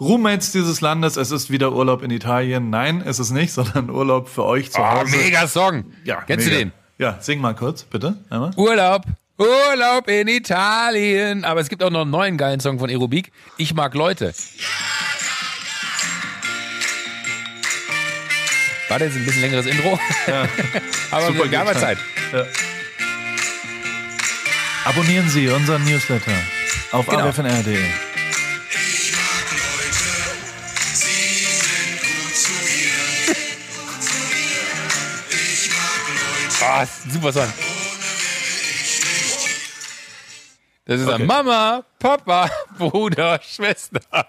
Roommates dieses Landes, es ist wieder Urlaub in Italien. Nein, es ist nicht, sondern Urlaub für euch zu Oh, Hause. mega Song. Ja, Kennst mega. du den? Ja, sing mal kurz, bitte. Einmal. Urlaub. Urlaub in Italien. Aber es gibt auch noch einen neuen geilen Song von Aerobik. Ich mag Leute. War das ein bisschen längeres Intro? Aber Super gab gut. Zeit. Abonnieren Sie unseren Newsletter auf Genau. Ah, super Song. Das ist Okay. ein Mama, Papa, Bruder, Schwester.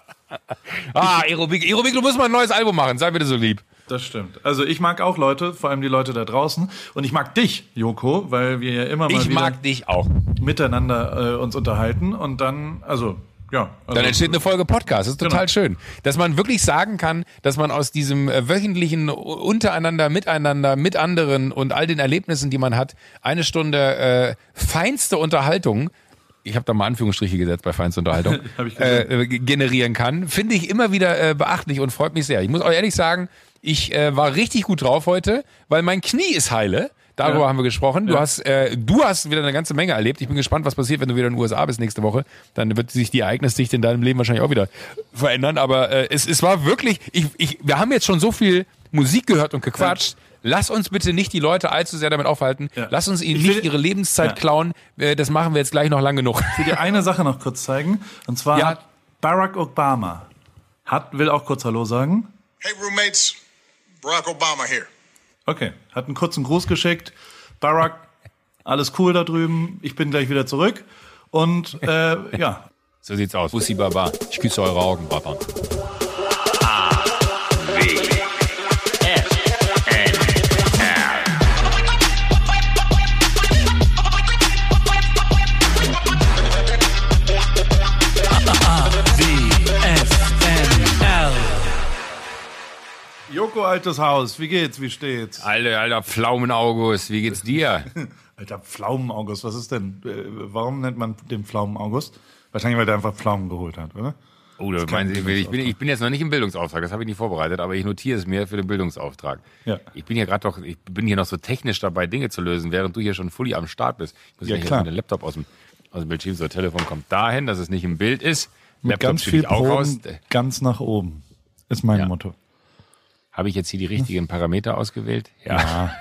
Ah, Aerobik. Aerobik, du musst mal ein neues Album machen. Sei bitte so lieb. Das stimmt. Also ich mag auch Leute, vor allem die Leute da draußen. Und ich mag dich, Joko, weil wir ja immer mal Ich wieder mag dich auch. miteinander äh, uns unterhalten. Und dann, also, ja. Also, Dann entsteht eine Folge Podcast. Das ist total Genau. schön. Dass man wirklich sagen kann, dass man aus diesem äh, wöchentlichen Untereinander, Miteinander, mit anderen und all den Erlebnissen, die man hat, eine Stunde äh, feinste Unterhaltung, ich habe da mal Anführungsstriche gesetzt bei feinste Unterhaltung, Hab ich gesehen. äh, äh, generieren kann, finde ich immer wieder äh, beachtlich und freut mich sehr. Ich muss auch ehrlich sagen, ich äh, war richtig gut drauf heute, weil mein Knie ist heile. Darüber Ja. haben wir gesprochen. Du Ja. hast, äh, du hast wieder eine ganze Menge erlebt. Ich bin gespannt, was passiert, wenn du wieder in den USA bist nächste Woche. Dann wird sich die Ereignisdichte in deinem Leben wahrscheinlich auch wieder verändern. Aber äh, es, es war wirklich, ich, ich, wir haben jetzt schon so viel Musik gehört und gequatscht. Lass uns bitte nicht die Leute allzu sehr damit aufhalten. Ja. Lass uns ihnen nicht ihre Lebenszeit Ja. klauen. Äh, das machen wir jetzt gleich noch lang genug. Ich will dir eine Sache noch kurz zeigen. Und zwar Ja. hat Barack Obama, hat, will auch kurz Hallo sagen. Hey, roommates. Barack Obama here. Okay, hat einen kurzen Gruß geschickt. Barack, alles cool da drüben. Ich bin gleich wieder zurück. Und äh, ja, So sieht's aus. Bussi Baba. Ich küsse eure Augen, Papa. Altes Haus, wie geht's, wie steht's? Alter, alter Pflaumen August, wie geht's dir? Alter, Pflaumen-August, was ist denn? Äh, warum nennt man den Pflaumen-August? Wahrscheinlich, weil der einfach Pflaumen geholt hat, oder? Oh, da meinen Sie, ich bin, ich bin jetzt noch nicht im Bildungsauftrag, das habe ich nicht vorbereitet, aber ich notiere es mir für den Bildungsauftrag. Ja. Ich bin hier gerade doch, ich bin hier noch so technisch dabei, Dinge zu lösen, während du hier schon fully am Start bist. Ich muss Ja, klar. mit dem Laptop aus dem, aus dem Bildschirm, so Telefon kommt dahin, dass es nicht im Bild ist. Mit Laptop ganz viel. Proben, ganz nach oben. Ist mein Ja. Motto. Habe ich jetzt hier die richtigen Parameter ausgewählt? Ja. Ah,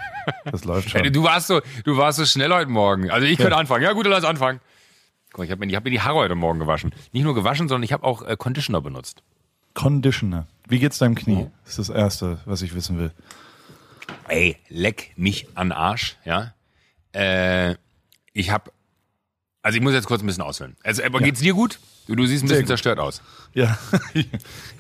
das läuft schon. Du warst so, du warst so schnell heute Morgen. Also ich könnte Ja. anfangen. Ja gut, dann lass anfangen. Guck mal, ich habe mir, ich hab mir die Haare heute Morgen gewaschen. Nicht nur gewaschen, sondern ich habe auch äh, Conditioner benutzt. Conditioner. Wie geht's deinem Knie? Oh. Das ist das Erste, was ich wissen will. Ey, leck mich an Arsch, ja. Äh, ich habe, also ich muss jetzt kurz ein bisschen ausholen. Also, aber geht's dir gut? Du, du siehst ein Sehr bisschen gut. zerstört aus. Ja.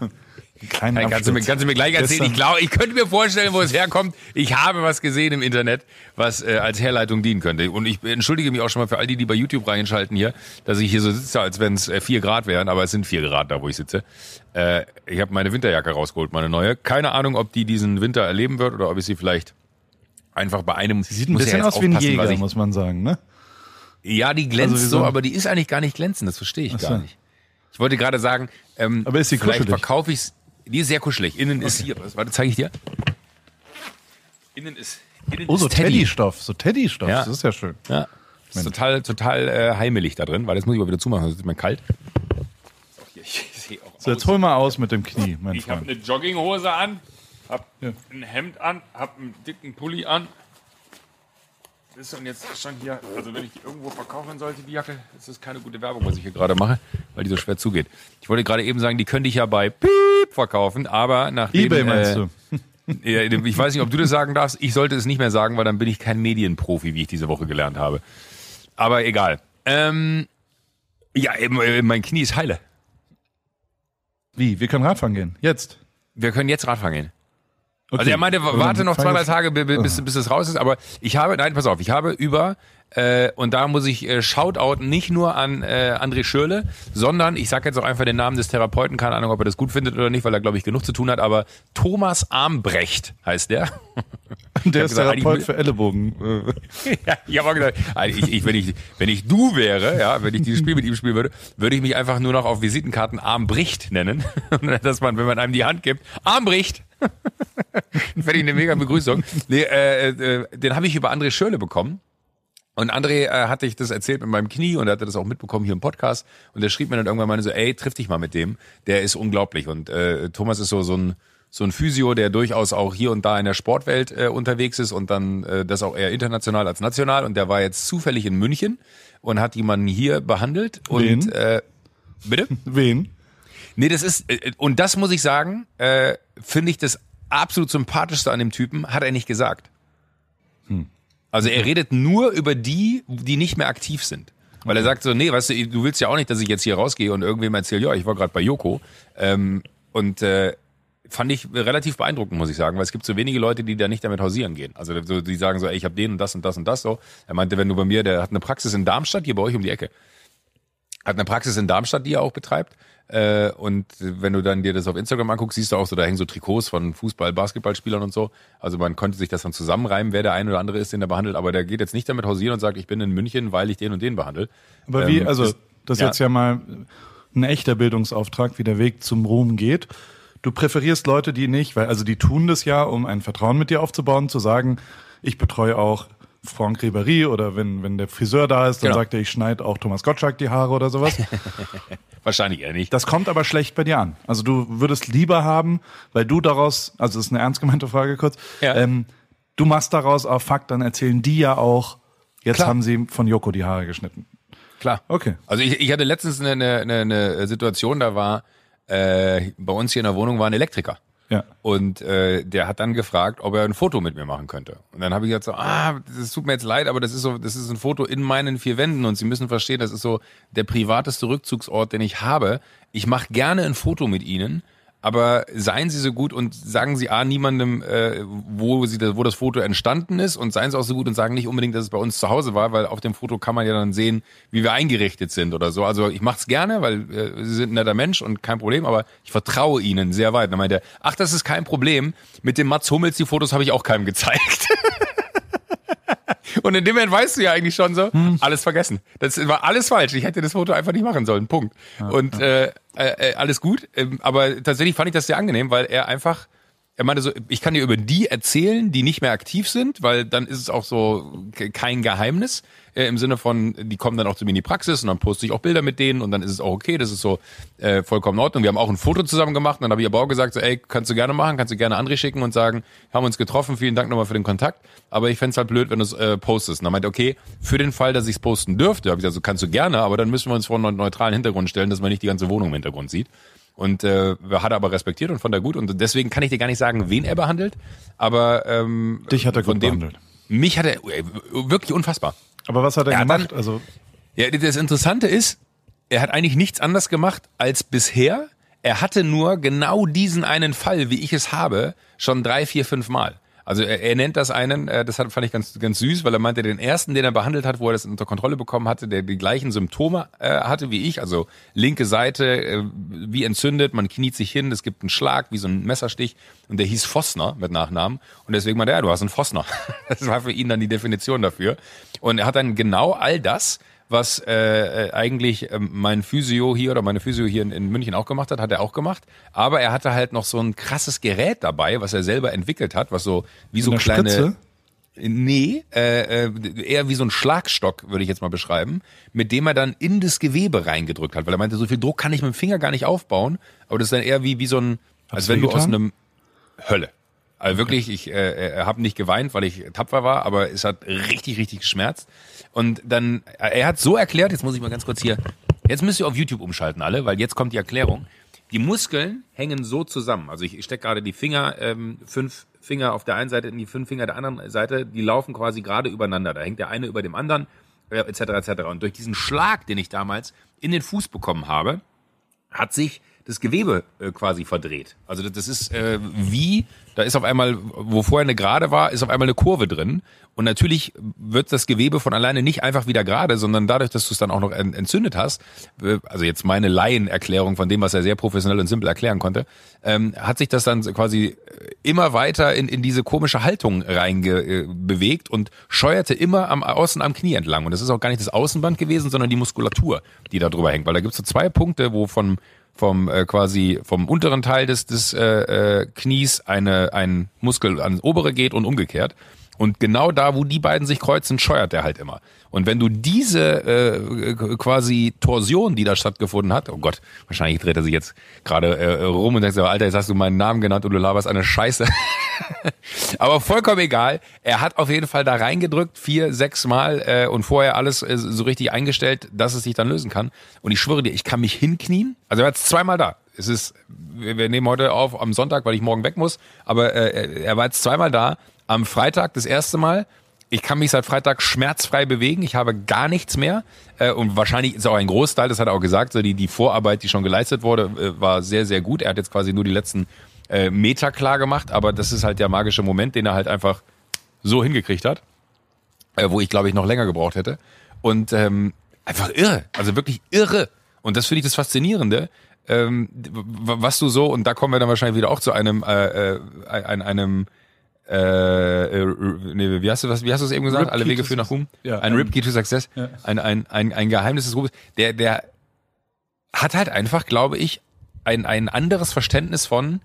Einen kleinen Hey, kannst, du mir, kannst du mir gleich erzählen? Gestern- Ich glaube, ich könnte mir vorstellen, wo es herkommt. Ich habe was gesehen im Internet, was äh, als Herleitung dienen könnte. Und ich entschuldige mich auch schon mal für all die, die bei YouTube reinschalten hier, dass ich hier so sitze, als wenn es äh, vier Grad wären, aber es sind vier Grad da, wo ich sitze. Äh, ich habe meine Winterjacke rausgeholt, meine neue. Keine Ahnung, ob die diesen Winter erleben wird oder ob ich sie vielleicht einfach bei einem. Sie sieht ein bisschen aus wie ein Jäger, ich, muss man sagen, ne? Ja, die glänzt Also so, aber die ist eigentlich gar nicht glänzend. Das verstehe ich Ach so. gar nicht. Ich wollte gerade sagen, ähm, Aber ist sie vielleicht verkaufe ich Die ist sehr kuschelig. Innen ist hier. was- Warte, zeige ich dir. Innen ist. Innen Oh, so ist Teddy. Teddystoff, so Teddystoff, Ja. das ist ja schön. Ja. Ist total, total äh, heimelig da drin, weil das muss ich mal wieder zumachen, sonst ist mir kalt. Ich So, jetzt aus. hol mal aus mit dem Knie, mein Ich habe Freund. eine Jogginghose an, hab Ja. ein Hemd an, hab einen dicken Pulli an. Das ist und jetzt schon hier, also wenn ich irgendwo verkaufen sollte, die Jacke, das ist keine gute Werbung, was ich hier gerade mache, weil die so schwer zugeht. Ich wollte gerade eben sagen, die könnte ich ja bei Piep verkaufen, aber nachdem... Ebay meinst äh, du? Ja, ich weiß nicht, ob du das sagen darfst. Ich sollte es nicht mehr sagen, weil dann bin ich kein Medienprofi, wie ich diese Woche gelernt habe. Aber egal. Ähm, ja, äh, mein Knie ist heile. Wie? Wir können Radfahren gehen. Jetzt. Wir können jetzt Radfahren gehen. Also er meinte, warte noch zwei, drei Tage, bi- bi- bis, bis es raus ist. Aber ich habe, nein, pass auf, ich habe über, äh, und da muss ich äh, Shoutout nicht nur an äh, André Schürle, sondern ich sage jetzt auch einfach den Namen des Therapeuten, keine Ahnung, ob er das gut findet oder nicht, weil er, glaube ich, genug zu tun hat, aber Thomas Armbrecht heißt der. Der ist gesagt, Therapeut für Ellenbogen. ja, ich habe also ich, ich, wenn, ich, wenn ich du wäre, ja, wenn ich dieses Spiel mit ihm spielen würde, würde ich mich einfach nur noch auf Visitenkarten Armbricht nennen. Dass man, wenn man einem die Hand gibt, Armbricht. Dann fände ich eine mega Begrüßung. Nee, äh, äh, den habe ich über André Schörle bekommen. Und André äh, hatte ich das erzählt mit meinem Knie und er hatte das auch mitbekommen hier im Podcast. Und der schrieb mir dann irgendwann mal so, ey, triff dich mal mit dem. Der ist unglaublich. Und äh, Thomas ist so, so ein so ein Physio, der durchaus auch hier und da in der Sportwelt äh, unterwegs ist und dann äh, das auch eher international als national. Und der war jetzt zufällig in München und hat jemanden hier behandelt. Und Wen? äh, bitte? Wen? Nee, das ist, äh, und das muss ich sagen, äh, finde ich das absolut sympathischste an dem Typen, hat er nicht gesagt. Also er redet nur über die, die nicht mehr aktiv sind. Weil er sagt so, nee, weißt du, du willst ja auch nicht, dass ich jetzt hier rausgehe und irgendwem erzähle, ja, ich war gerade bei Joko. Ähm, und äh, fand ich relativ beeindruckend, muss ich sagen, weil es gibt so wenige Leute, die da nicht damit hausieren gehen. Also so, die sagen so, ey, ich habe den und das und das und das so. Er meinte, wenn du bei mir, der hat eine Praxis in Darmstadt, hier bei euch um die Ecke hat eine Praxis in Darmstadt, die er auch betreibt. Äh, und wenn du dann dir das auf Instagram anguckst, siehst du auch so, da hängen so Trikots von Fußball, Basketballspielern und so. Also man konnte sich das dann zusammenreimen, wer der eine oder andere ist, den er behandelt. Aber der geht jetzt nicht damit hausieren und sagt, ich bin in München, weil ich den und den behandle. Aber wie, Ähm, also das- das ist ja. jetzt ja mal ein echter Bildungsauftrag, wie der Weg zum Ruhm geht. Du präferierst Leute, die nicht, weil also die tun das ja, um ein Vertrauen mit dir aufzubauen, zu sagen, ich betreue auch Franck Ribéry oder wenn, wenn der Friseur da ist, dann Genau. sagt er, ich schneide auch Thomas Gottschalk die Haare oder sowas. Wahrscheinlich eher nicht. Das kommt aber schlecht bei dir an. Also du würdest lieber haben, weil du daraus, also das ist eine ernst gemeinte Frage kurz, Ja. ähm, du machst daraus auf Fakt, dann erzählen die ja auch, jetzt Klar. haben sie von Joko die Haare geschnitten. Klar. Okay. Also ich, ich hatte letztens eine, eine, eine, Situation, da war äh, bei uns hier in der Wohnung war ein Elektriker. Ja. Und äh, der hat dann gefragt, ob er ein Foto mit mir machen könnte. Und dann habe ich gesagt so, ah, das tut mir jetzt leid, aber das ist so, das ist ein Foto in meinen vier Wänden und Sie müssen verstehen, das ist so der privateste Rückzugsort, den ich habe. Ich mache gerne ein Foto mit Ihnen, aber seien Sie so gut und sagen Sie a niemandem, äh, wo Sie das, wo das Foto entstanden ist und seien Sie auch so gut und sagen nicht unbedingt, dass es bei uns zu Hause war, weil auf dem Foto kann man ja dann sehen, wie wir eingerichtet sind oder so. Also ich mache es gerne, weil äh, Sie sind ein netter Mensch und kein Problem, aber ich vertraue Ihnen sehr weit. Dann meinte er, ach, das ist kein Problem. Mit dem Mats Hummels die Fotos habe ich auch keinem gezeigt. Und in dem Moment weißt du ja eigentlich schon so, alles vergessen. Das war alles falsch. Ich hätte das Foto einfach nicht machen sollen. Punkt. und Äh, äh, äh, alles gut. Ähm, aber tatsächlich fand ich das sehr angenehm, weil er einfach, er meinte so, ich kann dir über die erzählen, die nicht mehr aktiv sind, weil dann ist es auch so ke- kein Geheimnis. Äh, Im Sinne von, die kommen dann auch zu mir in die Praxis und dann poste ich auch Bilder mit denen und dann ist es auch okay, das ist so äh, vollkommen in Ordnung. Wir haben auch ein Foto zusammen gemacht und dann habe ich aber auch gesagt, so, ey, kannst du gerne machen, kannst du gerne André schicken und sagen, haben uns getroffen, vielen Dank nochmal für den Kontakt, aber ich fänd's halt blöd, wenn du es äh, postest. Und dann meinte okay, für den Fall, dass ich es posten dürfte, habe ich gesagt, so kannst du gerne, aber dann müssen wir uns vor einen neutralen Hintergrund stellen, dass man nicht die ganze Wohnung im Hintergrund sieht. Und äh, hat er aber respektiert und fand er gut. Und deswegen kann ich dir gar nicht sagen, wen er behandelt. Aber ähm, Dich hat er von gut dem, behandelt. Mich hat er äh, wirklich unfassbar. Aber was hat er Ja, gemacht? dann- also Ja, das Interessante ist, er hat eigentlich nichts anders gemacht als bisher. Er hatte nur genau diesen einen Fall, wie ich es habe, schon drei, vier, fünf Mal. Also er, er nennt das einen, äh, das hat, fand ich ganz, ganz süß, weil er meinte, den ersten, den er behandelt hat, wo er das unter Kontrolle bekommen hatte, der die gleichen Symptome äh, hatte wie ich, also linke Seite äh, wie entzündet, man kniet sich hin, es gibt einen Schlag, wie so ein Messerstich und der hieß Vossner mit Nachnamen und deswegen meinte er, ja, du hast einen Vossner. Das war für ihn dann die Definition dafür. Und er hat dann genau all das was äh, äh, eigentlich ähm, mein Physio hier oder meine Physio hier in, in München auch gemacht hat, hat er auch gemacht. Aber er hatte halt noch so ein krasses Gerät dabei, was er selber entwickelt hat, was so wie so kleine. Spritze? Nee, äh, äh, eher wie so ein Schlagstock, würde ich jetzt mal beschreiben, mit dem er dann in das Gewebe reingedrückt hat, weil er meinte, so viel Druck kann ich mit dem Finger gar nicht aufbauen, aber das ist dann eher wie, wie so ein, als Hat's wenn du aus wehgetan? einem Hölle. Also wirklich, ich äh, habe nicht geweint, weil ich tapfer war, aber es hat richtig, richtig geschmerzt. Und dann, äh, er hat so erklärt, jetzt muss ich mal ganz kurz hier, jetzt müsst ihr auf YouTube umschalten alle, weil jetzt kommt die Erklärung. Die Muskeln hängen so zusammen. Also ich, ich stecke gerade die Finger, ähm, fünf Finger auf der einen Seite in die fünf Finger der anderen Seite, die laufen quasi gerade übereinander. Da hängt der eine über dem anderen, äh, etc. etc. Und durch diesen Schlag, den ich damals in den Fuß bekommen habe, hat sich das Gewebe äh, quasi verdreht. Also das, das ist äh, wie, da ist auf einmal, wo vorher eine Gerade war, ist auf einmal eine Kurve drin. Und natürlich wird das Gewebe von alleine nicht einfach wieder gerade, sondern dadurch, dass du es dann auch noch entzündet hast, äh, also jetzt meine Laienerklärung von dem, was er sehr professionell und simpel erklären konnte, ähm, hat sich das dann quasi immer weiter in, in diese komische Haltung reinbewegt und scheuerte immer am außen am Knie entlang. Und das ist auch gar nicht das Außenband gewesen, sondern die Muskulatur, die da drüber hängt. Weil da gibt es so zwei Punkte, wo von vom äh, quasi vom unteren Teil des, des äh, äh, Knies eine, ein Muskel ans obere geht und umgekehrt. Und genau da, wo die beiden sich kreuzen, scheuert er halt immer. Und wenn du diese äh, quasi Torsion, die da stattgefunden hat, oh Gott, wahrscheinlich dreht er sich jetzt gerade äh, rum und sagt so, Alter, jetzt hast du meinen Namen genannt und du laberst eine Scheiße. Aber vollkommen egal. Er hat auf jeden Fall da reingedrückt, vier, sechs Mal äh, und vorher alles äh, so richtig eingestellt, dass es sich dann lösen kann. Und ich schwöre dir, ich kann mich hinknien. Also er war jetzt zweimal da. Es ist, wir nehmen heute auf am Sonntag, weil ich morgen weg muss. Aber äh, er war jetzt zweimal da am Freitag das erste Mal. Ich kann mich seit Freitag schmerzfrei bewegen. Ich habe gar nichts mehr. Äh, und wahrscheinlich ist auch ein Großteil, das hat er auch gesagt, so die, die Vorarbeit, die schon geleistet wurde, äh, war sehr, sehr gut. Er hat jetzt quasi nur die letzten äh, Meter klar gemacht, aber das ist halt der magische Moment, den er halt einfach so hingekriegt hat, wo ich glaube ich noch länger gebraucht hätte. Und ähm, einfach irre, also wirklich irre. Und das finde ich das Faszinierende, ähm, was du so, und da kommen wir dann wahrscheinlich wieder auch zu einem, äh, äh, einem, einem äh, äh, nee, wie hast du was, wie hast du es eben gesagt? Rip Alle Wege führen nach Ruhm. Ja, ein Rip Key to Success. Ja. Ein, ein, ein, ein Geheimnis des Ruhmes. Der, der hat halt einfach, glaube ich, ein, ein anderes Verständnis von,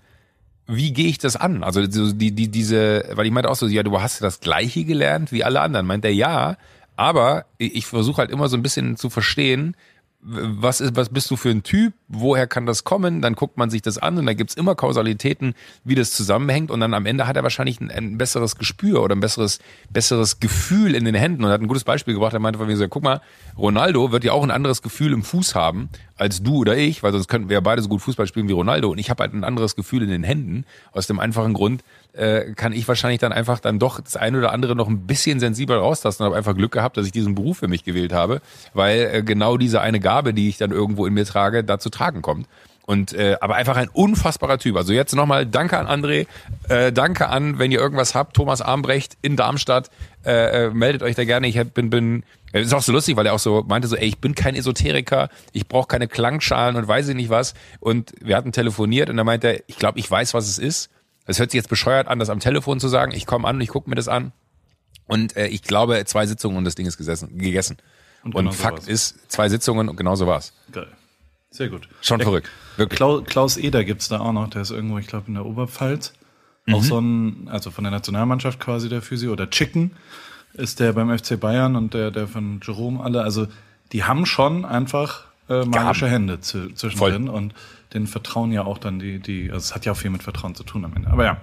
wie gehe ich das an? Also die, die, diese, weil ich meinte auch so, ja, du hast das Gleiche gelernt wie alle anderen. Meint er ja, aber ich versuche halt immer so ein bisschen zu verstehen, was ist, was bist du für ein Typ, woher kann das kommen, dann guckt man sich das an und da gibt's immer Kausalitäten, wie das zusammenhängt und dann am Ende hat er wahrscheinlich ein, ein, besseres Gespür oder ein besseres, besseres Gefühl in den Händen und hat ein gutes Beispiel gebracht, er meinte von mir so, guck mal, Ronaldo wird ja auch ein anderes Gefühl im Fuß haben als du oder ich, weil sonst könnten wir ja beide so gut Fußball spielen wie Ronaldo und ich habe halt ein anderes Gefühl in den Händen, aus dem einfachen Grund, äh, kann ich wahrscheinlich dann einfach dann doch das eine oder andere noch ein bisschen sensibel raustasten und habe einfach Glück gehabt, dass ich diesen Beruf für mich gewählt habe, weil äh, genau diese eine Gabe, die ich dann irgendwo in mir trage, da zu tragen kommt. Und äh, aber einfach ein unfassbarer Typ. Also jetzt nochmal Danke an André, äh, danke an, wenn ihr irgendwas habt, Thomas Armbrecht in Darmstadt, äh, äh, meldet euch da gerne. Ich bin bin es ist auch so lustig, weil er auch so meinte so, ey, ich bin kein Esoteriker, ich brauche keine Klangschalen und weiß ich nicht was. Und wir hatten telefoniert und er meinte, ich glaube, ich weiß, was es ist. Es hört sich jetzt bescheuert an, das am Telefon zu sagen. Ich komme an und ich gucke mir das an. Und äh, ich glaube, zwei Sitzungen und das Ding ist gesessen, gegessen. Und, und Fakt war's. ist, zwei Sitzungen und genau so war's. Geil. Sehr gut. Schon der, verrückt. Wirklich. Klaus, Klaus Eder gibt's da auch noch, der ist irgendwo, ich glaube, in der Oberpfalz. Mhm. Auch so ein, also von der Nationalmannschaft quasi der Physio oder Chicken ist der beim FC Bayern und der, der von Jerome alle. Also die haben schon einfach äh, magische. Hände zwischendrin Voll. und den vertrauen ja auch dann die, die, also es hat ja auch viel mit Vertrauen zu tun am Ende. Aber ja.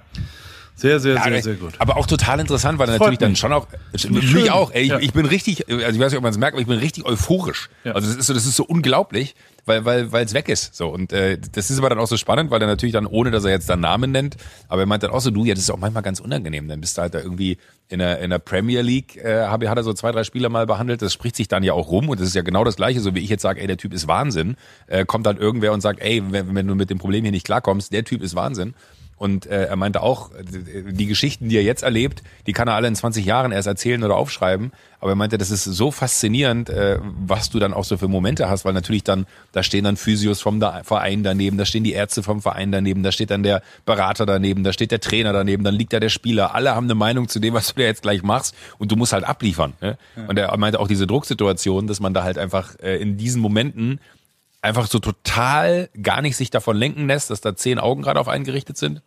Sehr, sehr, ja, sehr, sehr gut. Aber auch total interessant, weil natürlich dann schon auch, mich Schön. auch, ey, ich, ja. ich bin richtig, also ich weiß nicht, ob man es merkt, aber ich bin richtig euphorisch. Ja. Also das ist so, das ist so unglaublich, weil weil weil es weg ist. So und äh, das ist aber dann auch so spannend, weil er natürlich dann ohne, dass er jetzt dann Namen nennt, aber er meint dann auch so, du, ja, das ist auch manchmal ganz unangenehm. Dann bist du halt da irgendwie in der in der Premier League, äh, hat er so zwei drei Spieler mal behandelt. Das spricht sich dann ja auch rum und das ist ja genau das Gleiche, so wie ich jetzt sage, ey, der Typ ist Wahnsinn. Äh, kommt dann irgendwer und sagt, ey, wenn, wenn du mit dem Problem hier nicht klarkommst, der Typ ist Wahnsinn. Und äh, er meinte auch, die Geschichten, die er jetzt erlebt, die kann er alle in 20 Jahren erst erzählen oder aufschreiben. Aber er meinte, das ist so faszinierend, äh, was du dann auch so für Momente hast, weil natürlich dann, da stehen dann Physios vom Verein daneben, da stehen die Ärzte vom Verein daneben, da steht dann der Berater daneben, da steht der Trainer daneben, dann liegt da der Spieler. Alle haben eine Meinung zu dem, was du da jetzt gleich machst und du musst halt abliefern. Ne? Ja. Und er meinte auch diese Drucksituation, dass man da halt einfach äh, in diesen Momenten einfach so total gar nicht sich davon lenken lässt, dass da zehn Augen gerade auf einen gerichtet sind,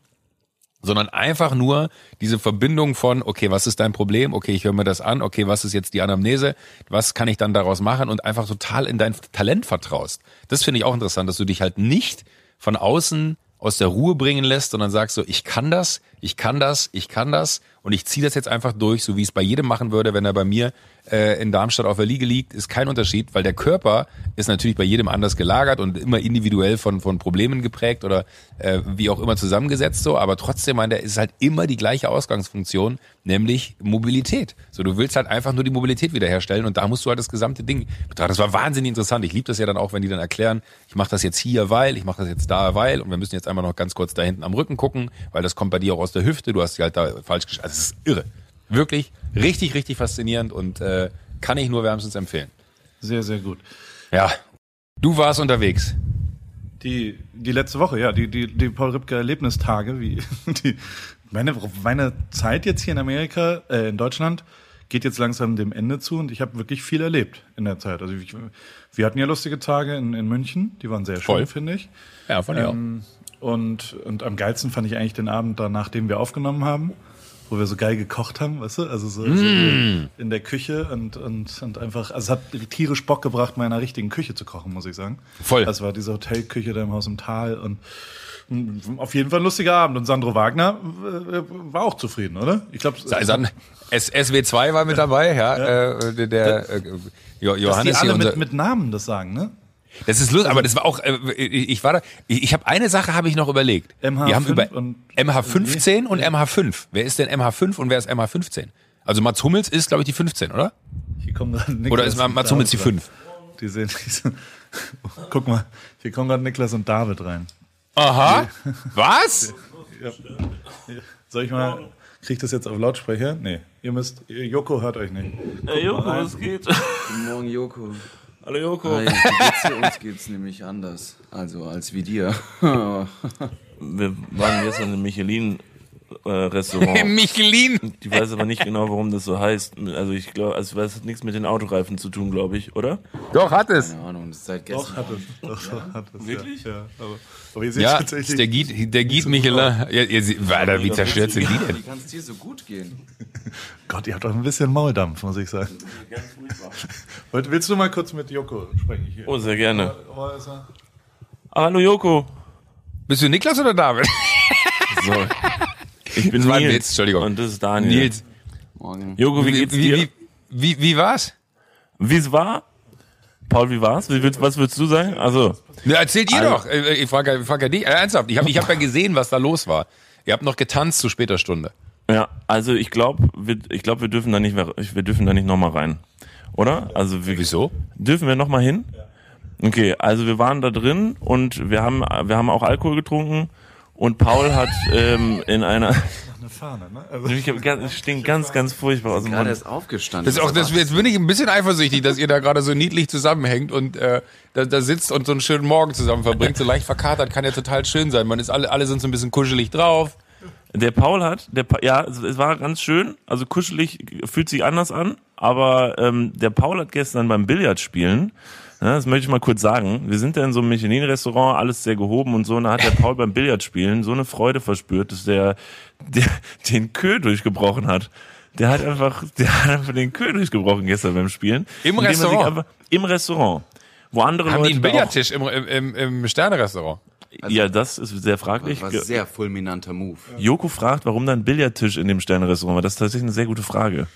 sondern einfach nur diese Verbindung von, okay, was ist dein Problem? Okay, ich höre mir das an. Okay, was ist jetzt die Anamnese? Was kann ich dann daraus machen? Und einfach total in dein Talent vertraust. Das finde ich auch interessant, dass du dich halt nicht von außen aus der Ruhe bringen lässt, sondern sagst so, ich kann das, ich kann das, ich kann das und ich ziehe das jetzt einfach durch, so wie ich es bei jedem machen würde, wenn er bei mir äh, in Darmstadt auf der Liege liegt, ist kein Unterschied, weil der Körper ist natürlich bei jedem anders gelagert und immer individuell von, von Problemen geprägt oder äh, wie auch immer zusammengesetzt so, aber trotzdem, meine, ist halt immer die gleiche Ausgangsfunktion, nämlich Mobilität. So, du willst halt einfach nur die Mobilität wiederherstellen und da musst du halt das gesamte Ding betrachten. Das war wahnsinnig interessant. Ich liebe das ja dann auch, wenn die dann erklären, ich mache das jetzt hier, weil, ich mache das jetzt da, weil und wir müssen jetzt einmal noch ganz kurz da hinten am Rücken gucken, weil das kommt bei dir auch aus der Hüfte, du hast sie halt da falsch gesch- Also es ist irre. Wirklich richtig, richtig faszinierend und äh, kann ich nur wärmstens empfehlen. Sehr, sehr gut. Ja. Du warst unterwegs. Die, die letzte Woche, ja, die, die, die Paul Ripke Erlebnistage, wie die, meine, meine Zeit jetzt hier in Amerika, äh, in Deutschland, geht jetzt langsam dem Ende zu und ich habe wirklich viel erlebt in der Zeit. Also ich, wir hatten ja lustige Tage in, in München, die waren sehr schön, Voll. finde ich. Ja, von Ähm, und, und am geilsten fand ich eigentlich den Abend da, nachdem wir aufgenommen haben, wo wir so geil gekocht haben, weißt du? Also so, so Mm. in der Küche und, und, und einfach, also es hat tierisch Bock gebracht, mal in einer richtigen Küche zu kochen, muss ich sagen. Voll. Das war diese Hotelküche da im Haus im Tal und mm, auf jeden Fall ein lustiger Abend. Und Sandro Wagner äh, war auch zufrieden, oder? Ich glaube, Dann S SW2 war mit dabei, ja. Äh, der, der äh, Jo- dass die Johannes alle mit, mit Namen das sagen, ne? Das ist lustig, aber das war auch, äh, ich war da, ich, habe eine Sache habe ich noch überlegt. MH5 Wir haben über und- MH15 und MH5. Wer ist denn MH5 und wer ist MH15? Also Mats Hummels ist, glaube ich, die 15, oder? Hier kommen gerade Niklas Oder ist und Mats Hummels die David 5? rein. Die sehen, die sind, guck mal, hier kommen gerade Niklas und David rein. Aha. Was? Soll ich mal, krieg ich das jetzt auf Lautsprecher? Nee, ihr müsst, Joko hört euch nicht. Hey Joko, was geht? Guten Morgen, Joko. Hallo Joko. Hi, geht's? Uns geht's nämlich anders. Also, als wie dir. Wir waren gestern im Michelin-Restaurant. Michelin. Ich weiß aber nicht genau, warum das so heißt. Also ich glaube, also es hat nichts mit den Autoreifen zu tun, glaube ich, oder? Doch, hat es. Keine Ahnung, das ist seit Doch, gestern. hat es. Doch, doch, hat es. Wirklich? Ja, ja aber, aber ihr seht Ja, tatsächlich. der Guide, der Guide Michelin. Ja, ihr, seht- Alter, wie zerstört sind die denn? Wie kann es dir so gut gehen? Gott, ihr habt doch ein bisschen Mauldampf, muss ich sagen. Wollt- Willst du mal kurz mit Joko sprechen? Hier. Oh, sehr gerne. Ah, hallo Joko. Bist du Niklas oder David? So. Ich bin Nils. Witz, Entschuldigung. Und das ist Daniel. Nils, Morgen. Joko, wie wie, geht's wie, dir? wie, wie, wie war's? Wie es war? Paul, wie war's? Wie, willst- was würdest du sagen? Also, Ja, erzählt ihr Also- doch. Äh, Ich frage ich frag ja dich. Äh, ernsthaft, ich habe ich hab ja gesehen, was da los war. Ihr habt noch getanzt zu später Stunde. ja, also ich glaube, wir, ich glaube, wir dürfen da nicht mehr, wir dürfen da nicht nochmal rein. Oder? Also wir, Wieso? Dürfen wir noch mal hin? Okay, also wir waren da drin und wir haben, wir haben auch Alkohol getrunken und Paul hat ähm, in einer, Eine Fahne, ne? Also, ich hab ganz, stinkt ganz, ganz furchtbar aus dem Mund. ist aufgestanden. Das ist auch, das, jetzt bin ich ein bisschen eifersüchtig, dass ihr da gerade so niedlich zusammenhängt und äh, da, da sitzt und so einen schönen Morgen zusammen verbringt. So leicht verkatert kann ja total schön sein. Man ist alle, alle sind so ein bisschen kuschelig drauf. Der Paul hat, der Pa- ja, es, es war ganz schön, also kuschelig fühlt sich anders an, aber ähm, der Paul hat gestern beim Billardspielen, ja, das möchte ich mal kurz sagen, wir sind da in so einem Michelin-Restaurant, alles sehr gehoben und so, und da hat der Paul beim Billardspielen so eine Freude verspürt, dass der, der den Kö durchgebrochen hat. Der hat einfach, der hat einfach den Kö durchgebrochen gestern beim Spielen. Im er Restaurant? Einfach, Im Restaurant. Wo andere Haben Leute die einen Billardtisch im, im, im, Sternerestaurant? ja, das ist sehr fraglich. war sehr fulminanter Move. Joko fragt, warum da ein Billardtisch in dem Sternenrestaurant war. Das ist tatsächlich eine sehr gute Frage.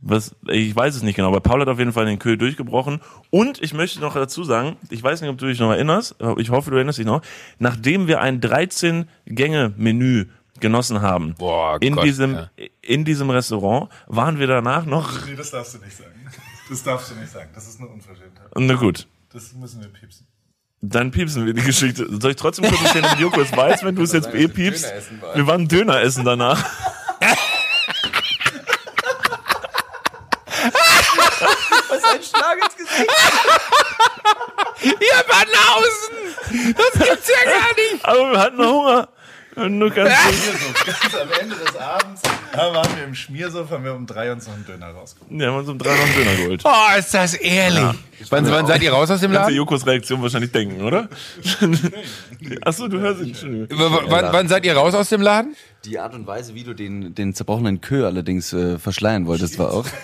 Was, ich weiß es nicht genau, aber Paul hat auf jeden Fall den Köhl durchgebrochen. Und ich möchte noch dazu sagen, ich weiß nicht, ob du dich noch erinnerst, aber ich hoffe, du erinnerst dich noch, nachdem wir ein 13-Gänge-Menü genossen haben, Boah, in Gott, diesem, ja. in diesem Restaurant, waren wir danach noch, nee, das darfst du nicht sagen. Das darfst du nicht sagen. Das ist eine Unverschämtheit. na gut, Das müssen wir piepsen. Dann piepsen wir die Geschichte. Soll ich trotzdem kurz erzählen, ob Joko es weiß, wenn du es jetzt eh piepst? Döner essen war. Wir waren Döner essen danach. Ein Schlag ins Gesicht. Ihr Banausen! Das gibt's ja gar nicht! Aber wir hatten Hunger. Und nur ganz Ganz am Ende des Abends da waren wir im Schmiersof, haben wir um drei uns noch einen Döner rausgeholt. Ja, haben uns um drei noch einen Döner geholt. Oh, ist das ehrlich. Wann, wann seid ihr raus aus dem Kannst du Laden? Jokos Reaktion wahrscheinlich denken, oder? Achso, du hörst ihn schon. Wann, wann seid ihr raus aus dem Laden? Die Art und Weise, wie du den, den zerbrochenen Kö allerdings äh, verschleiern wolltest, war auch.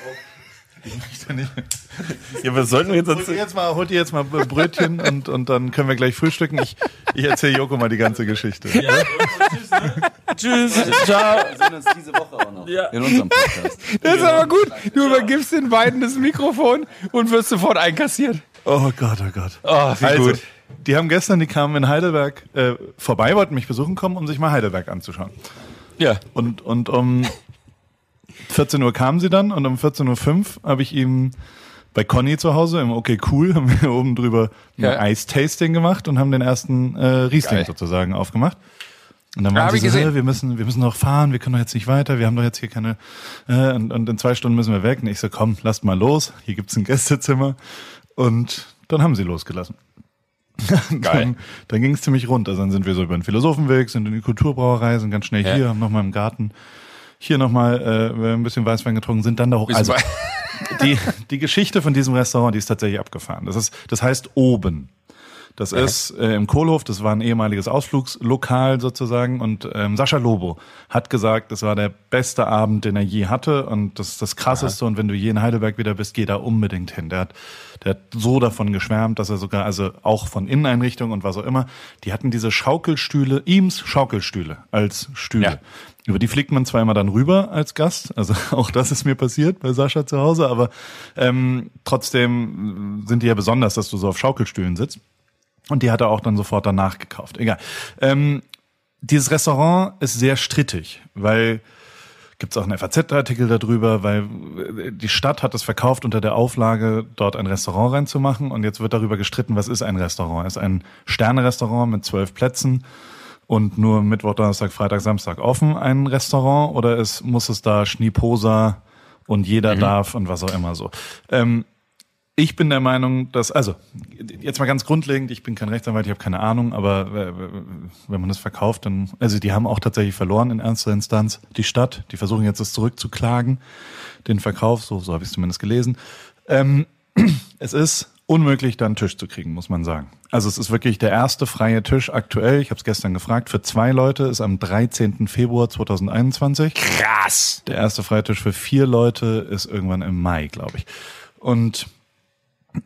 Ja, was sollten wir jetzt erzählen? jetzt mal, holt ihr jetzt mal Brötchen und, und dann können wir gleich frühstücken. Ich, ich erzähle Joko mal die ganze Geschichte. Tschüss. Ciao. Wir sehen uns diese Woche auch noch. Ja. In unserem Podcast. Das ist aber gut. Du übergibst den beiden das Mikrofon und wirst sofort einkassiert. Oh Gott, oh Gott. Oh, wie Also, gut. die haben gestern, die kamen in Heidelberg äh, vorbei, wollten mich besuchen kommen, um sich mal Heidelberg anzuschauen. Ja. Und, und um 14 Uhr kamen sie dann und um 14.05 Uhr habe ich ihm bei Conny zu Hause im Okay Cool haben wir oben drüber ein Ja. Eistasting gemacht und haben den ersten äh, Riesling Geil. sozusagen aufgemacht. Und dann Ja, waren sie so, gesehen. "Hä, wir müssen, wir müssen noch fahren, wir können doch jetzt nicht weiter, wir haben doch jetzt hier keine, äh, und, und in zwei Stunden müssen wir weg. Und ich so, komm, lasst mal los, hier gibt's ein Gästezimmer. Und dann haben sie losgelassen. Geil. Dann, dann ging es ziemlich rund. Also dann sind wir so über den Philosophenweg, sind in die Kulturbrauerei, sind ganz schnell Ja. hier, haben nochmal im Garten hier nochmal äh, ein bisschen Weißwein getrunken, sind dann da hoch. Also die, die Geschichte von diesem Restaurant, die ist tatsächlich abgefahren. Das ist, das heißt oben. Das ist äh, im Kohlhof, das war ein ehemaliges Ausflugslokal sozusagen und ähm, Sascha Lobo hat gesagt, das war der beste Abend, den er je hatte und das ist das krasseste und wenn du je in Heidelberg wieder bist, geh da unbedingt hin. Der hat, der hat so davon geschwärmt, dass er sogar, also auch von Inneneinrichtung und was auch immer, die hatten diese Schaukelstühle, Eames Schaukelstühle als Stühle. Ja. Über die fliegt man immer dann rüber als Gast, also auch das ist mir passiert bei Sascha zu Hause, aber ähm, trotzdem sind die ja besonders, dass du so auf Schaukelstühlen sitzt. Und die hat er auch dann sofort danach gekauft. Egal. Ähm, dieses Restaurant ist sehr strittig, weil gibt's auch einen FAZ-Artikel darüber, weil äh, die Stadt hat es verkauft unter der Auflage, dort ein Restaurant reinzumachen. Und jetzt wird darüber gestritten, was ist ein Restaurant? Ist ein Sterne-Restaurant mit zwölf Plätzen und nur Mittwoch, Donnerstag, Freitag, Samstag offen ein Restaurant? Oder ist, muss es da Schnieposa und jeder darf und was auch immer so? Ähm, ich bin der Meinung, dass, also, jetzt mal ganz grundlegend, ich bin kein Rechtsanwalt, ich habe keine Ahnung, aber äh, wenn man das verkauft, dann, also die haben auch tatsächlich verloren in erster Instanz, die Stadt, die versuchen jetzt das zurückzuklagen, den Verkauf, so, so habe ich es zumindest gelesen. Ähm, es ist unmöglich, da einen Tisch zu kriegen, muss man sagen. Also es ist wirklich der erste freie Tisch aktuell, ich habe es gestern gefragt, für zwei Leute ist am 13. Februar 2021. Krass. Der erste Freitisch für vier Leute ist irgendwann im Mai, glaube ich. Und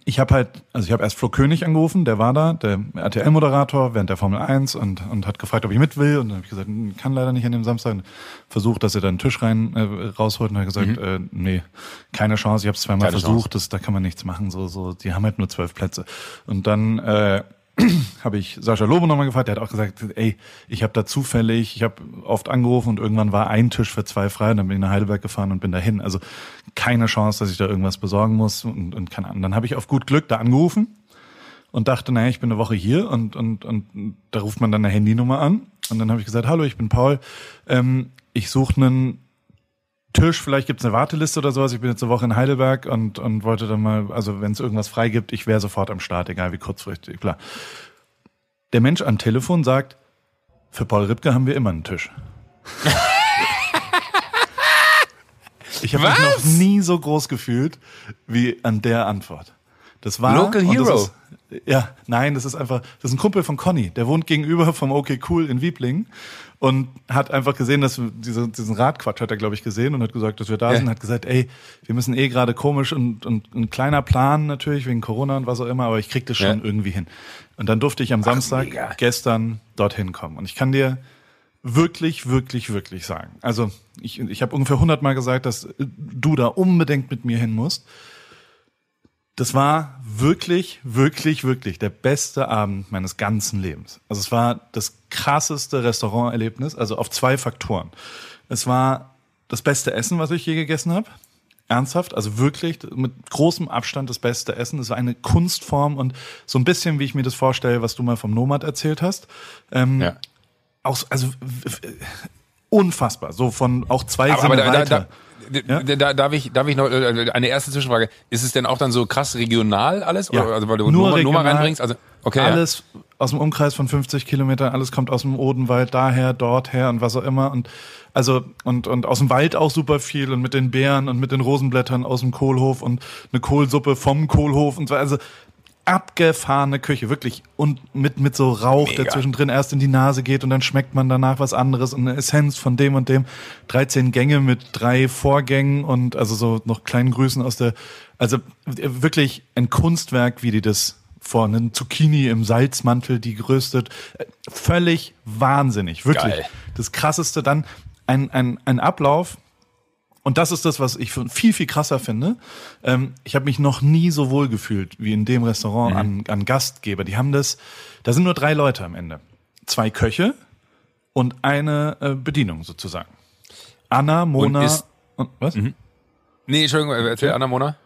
ich habe halt, also ich habe erst Flo König angerufen, der war da, der RTL-Moderator während der Formel 1 und, und hat gefragt, ob ich mit will. Und dann habe ich gesagt, "Hm, kann leider nicht an dem Samstag. Und Versucht, dass er da einen Tisch rein äh, rausholt und hat gesagt, äh, nee, keine Chance. Ich habe es zweimal Keine versucht, das, da kann man nichts machen. So, so, die haben halt nur zwölf Plätze. Und dann äh, habe ich Sascha Lobo nochmal gefragt, der hat auch gesagt, ey, ich habe da zufällig, ich habe oft angerufen und irgendwann war ein Tisch für zwei frei und dann bin ich nach Heidelberg gefahren und bin dahin. Also keine Chance, dass ich da irgendwas besorgen muss und, und keine Ahnung. Dann habe ich auf gut Glück da angerufen und dachte, naja, ich bin eine Woche hier und, und, und da ruft man dann eine Handynummer an und dann habe ich gesagt, hallo, ich bin Paul, ähm, ich suche einen Tisch, vielleicht gibt's eine Warteliste oder sowas. Ich bin jetzt eine Woche in Heidelberg und, und wollte dann mal, also wenn es irgendwas frei gibt, ich wäre sofort am Start, egal wie kurzfristig, klar. Der Mensch am Telefon sagt, für Paul Ripke haben wir immer einen Tisch. ich habe mich noch nie so groß gefühlt wie an der Antwort. Das war Local Hero. Ist, ja, nein, das ist einfach, das ist ein Kumpel von Conny, der wohnt gegenüber vom OK Cool in Wiblingen und hat einfach gesehen, dass wir diese, diesen Radquatsch hat er, glaube ich, gesehen und hat gesagt, dass wir da Ja. sind, hat gesagt, ey, wir müssen eh gerade komisch und, und ein kleiner Plan natürlich wegen Corona und was auch immer, aber ich krieg das schon Ja. irgendwie hin. Und dann durfte ich am Samstag mega. gestern dorthin kommen und ich kann dir wirklich, wirklich, wirklich sagen. Also ich, ich habe ungefähr hundertmal gesagt, dass du da unbedingt mit mir hin musst. Das war wirklich, wirklich, wirklich der beste Abend meines ganzen Lebens. Also es war das krasseste Restauranterlebnis, also auf zwei Faktoren. Es war das beste Essen, was ich je gegessen habe. Ernsthaft, also wirklich mit großem Abstand das beste Essen. Es war eine Kunstform und so ein bisschen, wie ich mir das vorstelle, was du mal vom Nomad erzählt hast. Ähm, Ja. Auch, so- also unfassbar. So von auch zwei Aber, aber Sinne da, da, weiter. da, da, da, darf ich, darf ich noch äh, eine erste Zwischenfrage? Ist es denn auch dann so krass regional alles? Ja. Oder, also weil du Nur Nummer, Nummer regional. reinbringst? Also okay, ja. alles aus dem Umkreis von 50 Kilometern, alles kommt aus dem Odenwald, daher, dort her und was auch immer. Und also und, und aus dem Wald auch super viel und mit den Beeren und mit den Rosenblättern aus dem Kohlhof und eine Kohlsuppe vom Kohlhof und so. Also abgefahrene Küche, wirklich. Und mit, mit so Rauch, der Mega. zwischendrin erst in die Nase geht und dann schmeckt man danach was anderes und eine Essenz von dem und dem. 13 Gänge mit drei Vorgängen und also so noch kleinen Grüßen aus der, also wirklich ein Kunstwerk, wie die das vor einem Zucchini im Salzmantel, die geröstet. Äh, Völlig wahnsinnig, wirklich. Geil. Das krasseste dann ein, ein, ein Ablauf, und das ist das, was ich viel, viel krasser finde. Ähm, ich habe mich noch nie so wohl gefühlt wie in dem Restaurant an, an Gastgeber. Die haben das, da sind nur drei Leute am Ende. Zwei Köche und eine äh, Bedienung sozusagen. Anna, Mona ist- und was? Nee, Entschuldigung, äh, erzähl Anna Mona.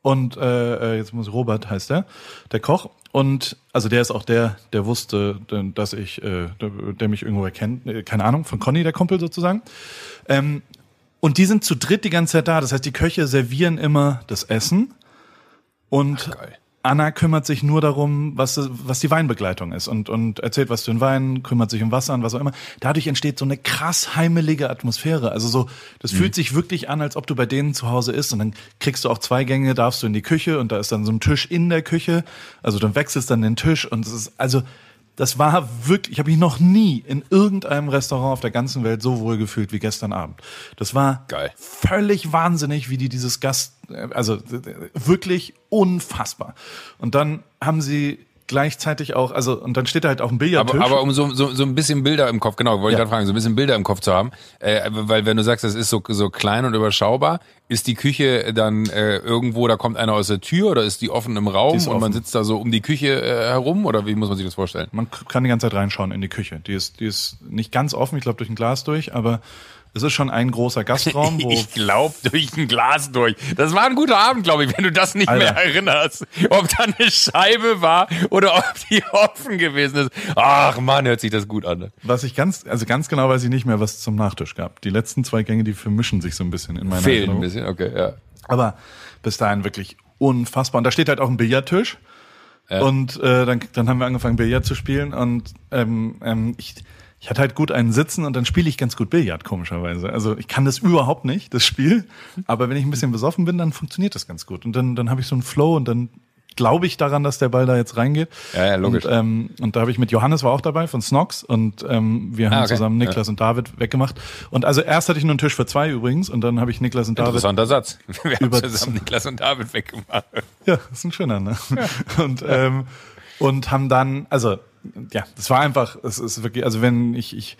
Und äh, äh, jetzt muss Robert heißt der, der Koch. Und also der ist auch der, der wusste, dass ich, äh, der, der mich irgendwo erkennt, äh, keine Ahnung, von Conny, der Kumpel sozusagen. Ähm, und die sind zu dritt die ganze Zeit da. Das heißt, die Köche servieren immer das Essen. Und geil. Anna kümmert sich nur darum, was, was die Weinbegleitung ist und, und erzählt was zu den Weinen, kümmert sich um Wasser und was auch immer. Dadurch entsteht so eine krass heimelige Atmosphäre. Also so, das Mhm. fühlt sich wirklich an, als ob du bei denen zu Hause ist und dann kriegst du auch zwei Gänge, darfst du in die Küche und da ist dann so ein Tisch in der Küche. Also dann wechselst dann den Tisch und es ist, also, das war wirklich, ich habe mich noch nie in irgendeinem Restaurant auf der ganzen Welt so wohl gefühlt wie gestern Abend. Das war Geil. völlig wahnsinnig, wie die dieses Gast, also äh, wirklich unfassbar. Und dann haben sie gleichzeitig auch, also und dann steht da halt auch ein Billardtisch. Aber, aber um so, so, so ein bisschen Bilder im Kopf, genau, wollte ich Ja. gerade fragen, so ein bisschen Bilder im Kopf zu haben. Äh, weil wenn du sagst, das ist so, so klein und überschaubar, ist die Küche dann äh, irgendwo, da kommt einer aus der Tür oder ist die offen im Raum ist und man offen. sitzt da so um die Küche äh, herum oder wie muss man sich das vorstellen? man kann die ganze Zeit reinschauen in die Küche. Die ist, die ist nicht ganz offen, ich glaube durch ein Glas durch, aber es ist schon ein großer Gastraum, Ich glaub durch ein Glas durch. Das war ein guter Abend, glaube ich, wenn du das nicht Alter. mehr erinnerst. Ob da eine Scheibe war oder ob die offen gewesen ist. Ach Mann, hört sich das gut an. ne? was ich ganz, also ganz genau weiß ich nicht mehr, was es zum Nachtisch gab. Die letzten zwei Gänge, die vermischen sich so ein bisschen in meiner Fehlen ein Erinnerung. bisschen, okay, ja. Aber bis dahin wirklich unfassbar. Und da steht halt auch ein Billardtisch. Und äh, dann, dann haben wir angefangen, Billard zu spielen. Und ähm, ähm, ich, ich hatte halt gut einen Sitzen und dann spiele ich ganz gut Billard, komischerweise. Also ich kann das überhaupt nicht, das Spiel. Aber wenn ich ein bisschen besoffen bin, dann funktioniert das ganz gut. Und dann, dann habe ich so einen Flow und dann glaube ich daran, dass der Ball da jetzt reingeht. Ja, ja, logisch. Und, ähm, und da habe ich mit Johannes war auch dabei von Snox und ähm, wir haben Ah, okay. zusammen Niklas und David weggemacht. Und also erst hatte ich nur einen Tisch für zwei übrigens und dann habe ich Niklas und David Interessanter Satz. Wir haben zusammen Niklas und David weggemacht. Ja, ist ein schöner, ne? Und, ähm, und haben dann, also, ja, das war einfach, es ist wirklich, also wenn ich, ich,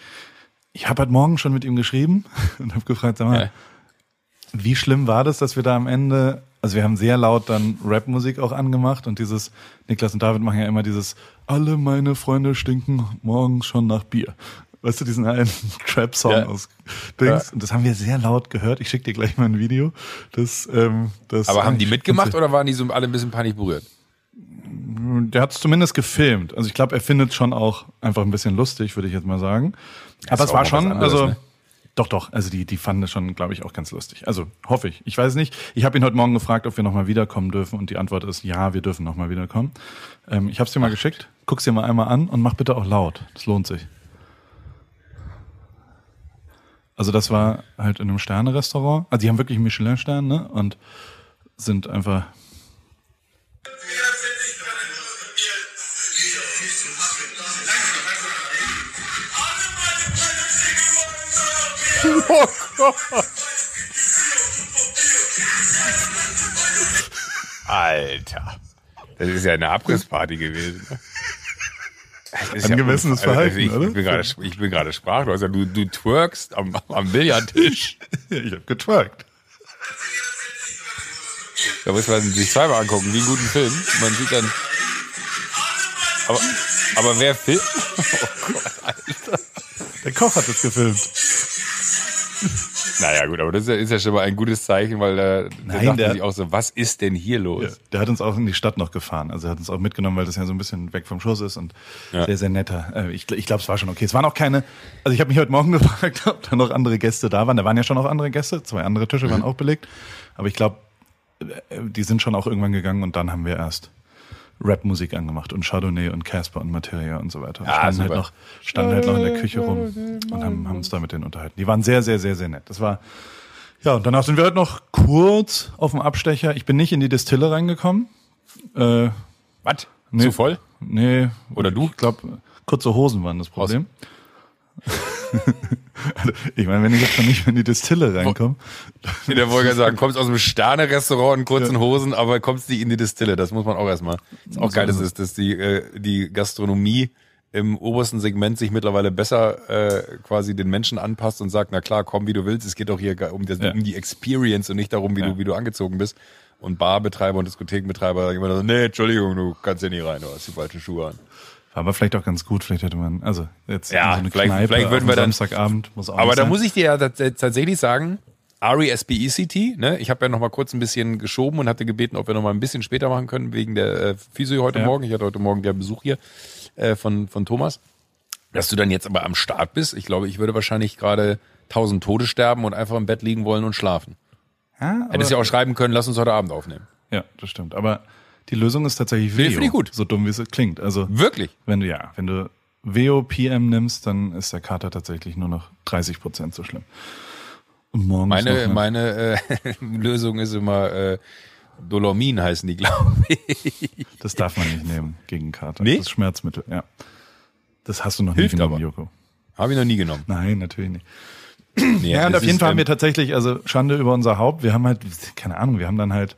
ich habe heute Morgen schon mit ihm geschrieben und habe gefragt, sag mal, Ja. wie schlimm war das, dass wir da am Ende, also wir haben sehr laut dann Rapmusik auch angemacht und dieses, Niklas und David machen ja immer dieses, alle meine Freunde stinken morgens schon nach Bier. Weißt du, diesen einen Trap-Song Ja. aus Dings. Ja. Und das haben wir sehr laut gehört. Ich schicke dir gleich mal ein Video. Das, ähm, das Aber haben die mitgemacht oder? waren die so alle ein bisschen panisch berührt? Der hat es zumindest gefilmt. Also ich glaube, er findet schon auch einfach ein bisschen lustig, würde ich jetzt mal sagen. Aber es war schon, anderes, also ne? doch, doch. Also die, die fanden das schon, glaube ich, auch ganz lustig. Also hoffe ich. Ich weiß nicht. Ich habe ihn heute Morgen gefragt, ob wir nochmal wiederkommen dürfen und die Antwort ist ja, wir dürfen nochmal wiederkommen. Ähm, ich habe es dir mal geschickt. Guck's dir mal einmal an und mach bitte auch laut. Das lohnt sich. Also das war halt in einem Sterne-Restaurant. Also die haben wirklich einen Michelin-Stern, ne? Und sind einfach Alter. Das ist ja eine Abrissparty gewesen. ne? Angemessenes ja unfassbar. Verhalten, ich, oder? Ich bin gerade, ich bin gerade sprachlos. Also du, du twerkst am, am Billardtisch. ich habe getwerkt. Da muss man sich zweimal angucken, wie einen guten Film. Man sieht dann. Aber, aber wer filmt? Der Koch hat das gefilmt. Naja, gut, aber das ist ja, ist ja schon mal ein gutes Zeichen, weil da, da Nein, dachte der- sich auch so, was ist denn hier los? Ja, der hat uns auch in die Stadt noch gefahren. Also er hat uns auch mitgenommen, weil das ja so ein bisschen weg vom Schuss ist und Ja. sehr, sehr netter. Äh, Ich, ich glaube, es war schon okay. Es waren auch keine, also ich habe mich heute Morgen gefragt, ob da noch andere Gäste da waren. Da waren ja schon noch andere Gäste, zwei andere Tische Mhm. waren auch belegt. Aber ich glaube, die sind schon auch irgendwann gegangen und dann haben wir erst Rapmusik angemacht und Chardonnay und Casper und Materia und so weiter. Wir Ah, standen, halt noch, standen halt noch in der Küche rum und haben, haben uns da mit denen unterhalten. Die waren sehr, sehr, sehr, sehr nett. Das war, ja, und danach sind wir halt noch kurz auf dem Abstecher. Ich bin nicht in die Distille reingekommen. Äh, Was? Nee. Zu voll? nee. Oder du? Ich glaube, kurze Hosen waren das Problem. Also, ich meine, wenn ich jetzt schon nicht in die Distille reinkomme, Der wollte sagen, kommst aus einem Sterne-Restaurant in kurzen Hosen, aber kommst nicht in die Distille. Das muss man auch erstmal. Ist auch geil, dass, es, dass die, äh, die Gastronomie im obersten Segment sich mittlerweile besser äh, quasi den Menschen anpasst und sagt, na klar, komm wie du willst. Es geht doch hier um, das, Ja. um die Experience und nicht darum, wie Ja. du wie du angezogen bist. Und Barbetreiber und Diskothekenbetreiber sagen immer so, nee, Entschuldigung, du kannst ja nie rein, du hast die falschen Schuhe an. War aber vielleicht auch ganz gut. Vielleicht hätte man, also jetzt Ja, so eine vielleicht- Kneipe vielleicht würden wir dann- Samstagabend muss auch Aber da muss ich dir ja tats- tatsächlich sagen, R-E-S-B-E-C-T, ne? Ich habe ja noch mal kurz ein bisschen geschoben und hatte gebeten, ob wir noch mal ein bisschen später machen können, wegen der äh, Physio heute Ja. Morgen. Ich hatte heute Morgen ja Besuch hier äh, von, von Thomas. Dass du dann jetzt aber am Start bist, ich glaube, ich würde wahrscheinlich gerade tausend Tode sterben und einfach im Bett liegen wollen und schlafen. ja, Hättest ja auch schreiben können, lass uns heute Abend aufnehmen. ja, das stimmt. Aber die Lösung ist tatsächlich Nee, Veo. ich gut. So dumm wie es klingt. Also Wirklich? wenn du ja, wenn du Veo PM nimmst, dann ist der Kater tatsächlich nur noch 30 Prozent so schlimm. Und morgens Meine, eine- meine äh, Lösung ist immer äh, Dolomin heißen die, glaube ich. Das darf man nicht nehmen gegen Kater. Nee? Das ist Schmerzmittel, ja. Das hast du noch Hilft nie genommen, aber. Joko. Habe ich noch nie genommen. Nein, natürlich nicht. Nee, Ja, und auf jeden Fall haben ähm, wir tatsächlich, also Schande über unser Haupt. Wir haben halt, keine Ahnung, wir haben dann halt,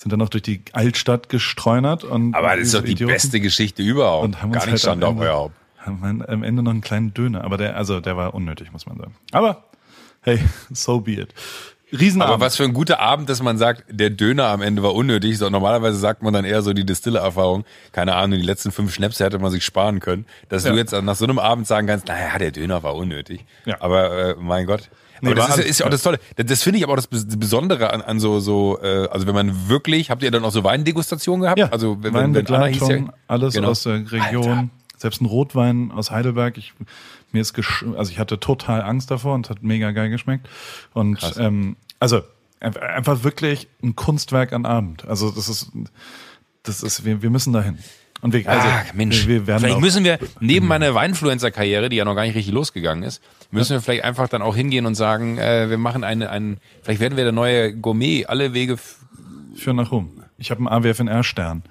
sind dann noch durch die Altstadt gestreunert und. Aber das ist doch die Idioten beste Geschichte überhaupt. Und haben Gar nicht halt am Ende. Haben wir am Ende noch einen kleinen Döner. Aber der, also der war unnötig, muss man sagen. Aber, hey, so be it. Riesenabend. Aber was für ein guter Abend, dass man sagt, der Döner am Ende war unnötig. So, normalerweise sagt man dann eher so die Distille-Erfahrung. Keine Ahnung, die letzten fünf Schnäpse hätte man sich sparen können. Dass Ja. du jetzt nach so einem Abend sagen kannst, naja, der Döner war unnötig. Ja. Aber äh, mein Gott. Nee, Aber das ist, ist ja auch das Tolle. Das, das finde ich aber auch das Bes- Besondere an, an so, so äh, also wenn man wirklich, habt ihr dann auch so Weindegustationen gehabt? Ja, also wenn, wenn, wenn Anna hieß Weinbegleitung, ja, alles Genau. aus der Region. Alter. Selbst ein Rotwein aus Heidelberg. Ich, mir ist gesch also ich hatte total Angst davor und es hat mega geil geschmeckt. Und Krass. ähm, also ein- einfach wirklich ein Kunstwerk an Abend. Also das ist, das ist, wir, wir müssen dahin. Und wir, also, ah, Mensch, wir, vielleicht auch, müssen wir neben meiner Weinfluencer-Karriere, die ja noch gar nicht richtig losgegangen ist, müssen wir vielleicht einfach dann auch hingehen und sagen, äh, wir machen eine, einen, vielleicht werden wir der neue Gourmet, alle Wege. führen nach Rom. Ich habe einen AWFNR-Stern.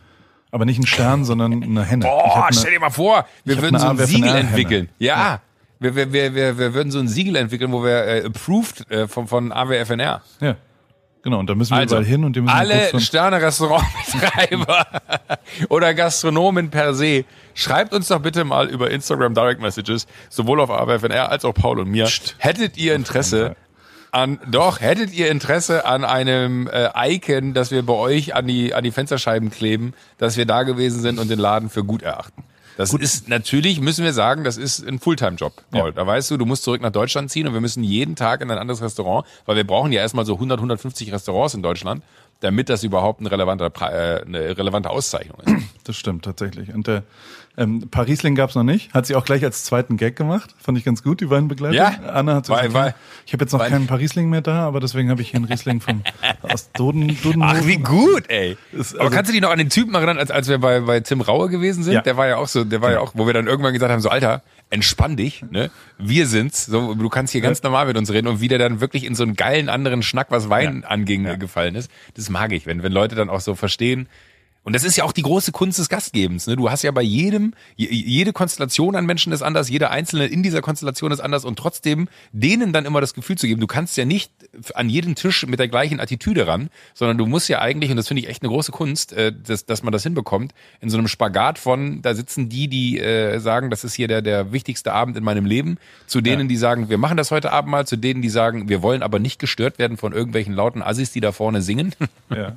Aber nicht einen Stern, sondern eine Henne. Boah, eine- stell dir mal vor, wir würden so ein Siegel entwickeln. Ja. Wir, wir, wir, wir, wir würden so ein Siegel entwickeln, wo wir äh, approved äh, von, von AWFNR. Ja, genau. Und da müssen wir Also, hin und die müssen alle Sterne-Restaurantbetreiber oder Gastronomen per se, schreibt uns doch bitte mal über Instagram Direct Messages, sowohl auf AWFNR als auch Paul und mir. Hättet ihr Interesse an, doch, hättet ihr Interesse an einem äh, Icon, das wir bei euch an die, an die Fensterscheiben kleben, dass wir da gewesen sind und den Laden für gut erachten? Das ist natürlich, müssen wir sagen, das ist ein Fulltime-Job, Paul. Ja. Da weißt du, du musst zurück nach Deutschland ziehen und wir müssen jeden Tag in ein anderes Restaurant, weil wir brauchen ja erstmal so 100, 150 Restaurants in Deutschland, damit das überhaupt ein relevanter, äh, eine relevante Auszeichnung ist. Das stimmt tatsächlich. Und der ähm, Parisling gab's noch nicht. Hat sie auch gleich als zweiten Gag gemacht. Fand ich ganz gut, die Weinbegleitung. Ja. Anna hat Weil- weil- ich habe jetzt noch weil- keinen Parisling mehr da, aber deswegen habe ich hier einen Riesling vom aus Doden, Doden Ach, wie gut, ey. Ist Aber also- kannst du dich noch an den Typen erinnern, als, als wir bei, bei Tim Raue gewesen sind? Ja. Der war ja auch so, der war ja auch, wo wir dann irgendwann gesagt haben, so Alter, entspann dich, ne? Wir sind's, so, du kannst hier ganz normal mit uns reden und wie der dann wirklich in so einen geilen anderen Schnack, was Wein anging, äh, gefallen ist. Das mag ich, wenn, wenn Leute dann auch so verstehen, und das ist ja auch die große Kunst des Gastgebens. Ne? Du hast ja bei jedem, je- jede Konstellation an Menschen ist anders, jeder Einzelne in dieser Konstellation ist anders und trotzdem denen dann immer das Gefühl zu geben, du kannst ja nicht an jeden Tisch mit der gleichen Attitüde ran, sondern du musst ja eigentlich, und das finde ich echt eine große Kunst, äh, dass, dass man das hinbekommt, in so einem Spagat von, da sitzen die, die äh, sagen, das ist hier der, der wichtigste Abend in meinem Leben, zu denen, die sagen, wir machen das heute Abend mal, zu denen, die sagen, wir wollen aber nicht gestört werden von irgendwelchen lauten Assis, die da vorne singen. Ja, äh,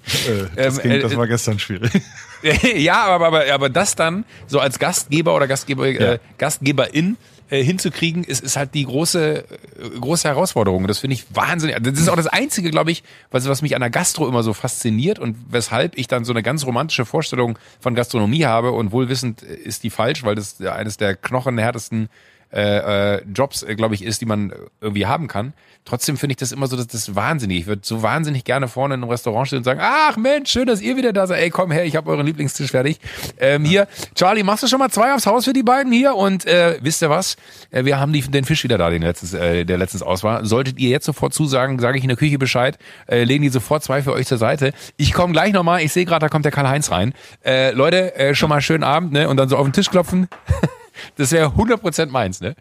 das, Ähm, ging, das äh, war gestern schwierig. ja, aber, aber, aber das dann so als Gastgeber oder Gastgeber, Ja. äh, Gastgeberin äh, hinzukriegen, ist, ist halt die große, äh, große Herausforderung. Das finde ich wahnsinnig. Das ist auch das Einzige, glaube ich, was, was mich an der Gastro immer so fasziniert und weshalb ich dann so eine ganz romantische Vorstellung von Gastronomie habe und wohlwissend äh, ist die falsch, weil das eines der knochenhärtesten äh, äh, Jobs, äh, glaube ich, ist, die man irgendwie haben kann. Trotzdem finde ich das immer so, dass das wahnsinnig. Ich würde so wahnsinnig gerne vorne in einem Restaurant stehen und sagen, ach Mensch, schön, dass ihr wieder da seid. Ey, komm her, ich habe euren Lieblingstisch fertig. Ähm, hier, Charlie, machst du schon mal zwei aufs Haus für die beiden hier? Und äh, wisst ihr was? Äh, wir haben die, den Fisch wieder da, den letztens, äh, der letztens aus war. Solltet ihr jetzt sofort zusagen, sage ich in der Küche Bescheid, äh, legen die sofort zwei für euch zur Seite. Ich komme gleich nochmal, ich sehe gerade, da kommt der Karl-Heinz rein. Äh, Leute, äh, schon mal schönen Abend, ne? Und dann so auf den Tisch klopfen. Das wäre 100% meins, ne?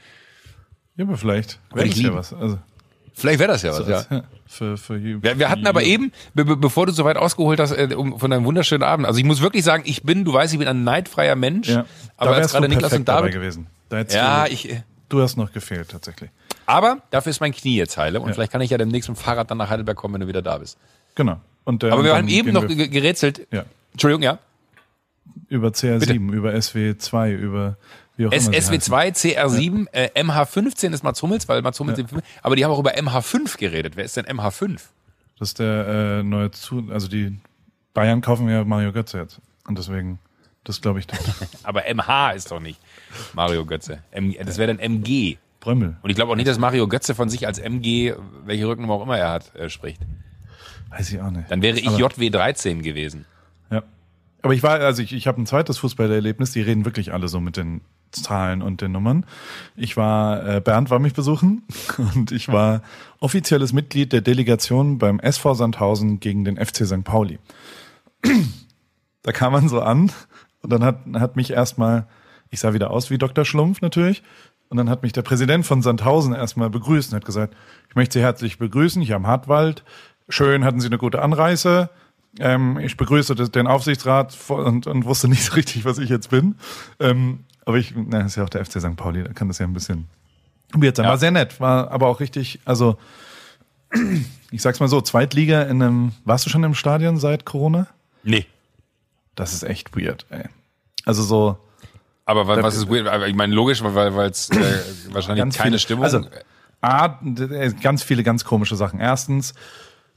Ja, aber vielleicht. Wäre ich ja was. Also. Vielleicht wäre das ja was, ja. ja. Für, für wir, wir hatten aber eben, be bevor du so weit ausgeholt hast, äh, um, von deinem wunderschönen Abend. Also ich muss wirklich sagen, ich bin, du weißt, ich bin ein neidfreier Mensch. Ja. Aber jetzt gerade Niklas und David. Gewesen. Da ja, du, ich. Äh, du hast noch gefehlt, tatsächlich. Aber dafür ist mein Knie jetzt heile und ja. vielleicht kann ich ja demnächst mit dem Fahrrad dann nach Heidelberg kommen, wenn du wieder da bist. Genau. Und, äh, aber wir haben eben noch gerätselt. Ja. Entschuldigung, ja. Über CR7, Bitte. über SW2, über wie auch S immer. sie heißen. SW2, CR7, äh, MH15 ist Mats Hummels, weil Mats Hummels Ja. aber die haben auch über MH5 geredet. Wer ist denn MH5? Das ist der äh, neue Zu, also die Bayern kaufen ja Mario Götze jetzt. Und deswegen, das glaube ich doch. Aber MH ist doch nicht Mario Götze. M, das wäre dann MG. Brömmel. Und ich glaube auch nicht, dass Mario Götze von sich als MG, welche Rückennummer auch immer er hat, äh, spricht. Weiß ich auch nicht. Dann wäre ich Aber- JW13 gewesen. Ja. Aber ich war, also ich, ich habe ein zweites Fußballerlebnis, die reden wirklich alle so mit den Zahlen und den Nummern. Ich war, äh, Bernd war mich besuchen und ich war offizielles Mitglied der Delegation beim SV Sandhausen gegen den FC St. Pauli. Da kam man so an und dann hat, hat mich erstmal, ich sah wieder aus wie Dr. Schlumpf natürlich, und dann hat mich der Präsident von Sandhausen erstmal begrüßt und hat gesagt, ich möchte Sie herzlich begrüßen hier am Hartwald. Schön, hatten Sie eine gute Anreise. Ähm, ich begrüße den Aufsichtsrat und wusste nicht so richtig, was ich jetzt bin. Ähm, aber ich, na, das ist ja auch der FC St. Pauli, da kann das ja ein bisschen weird sein. Ja. War sehr nett, war aber auch richtig, also ich sag's mal so, Zweitliga in einem, warst du schon im Stadion seit Corona? Nee. Das ist echt weird, ey. Also so Aber wa- was ist weird? Ich meine, logisch, weil es äh, wahrscheinlich keine viele, Stimmung. Also A, d- ganz viele ganz komische Sachen. Erstens,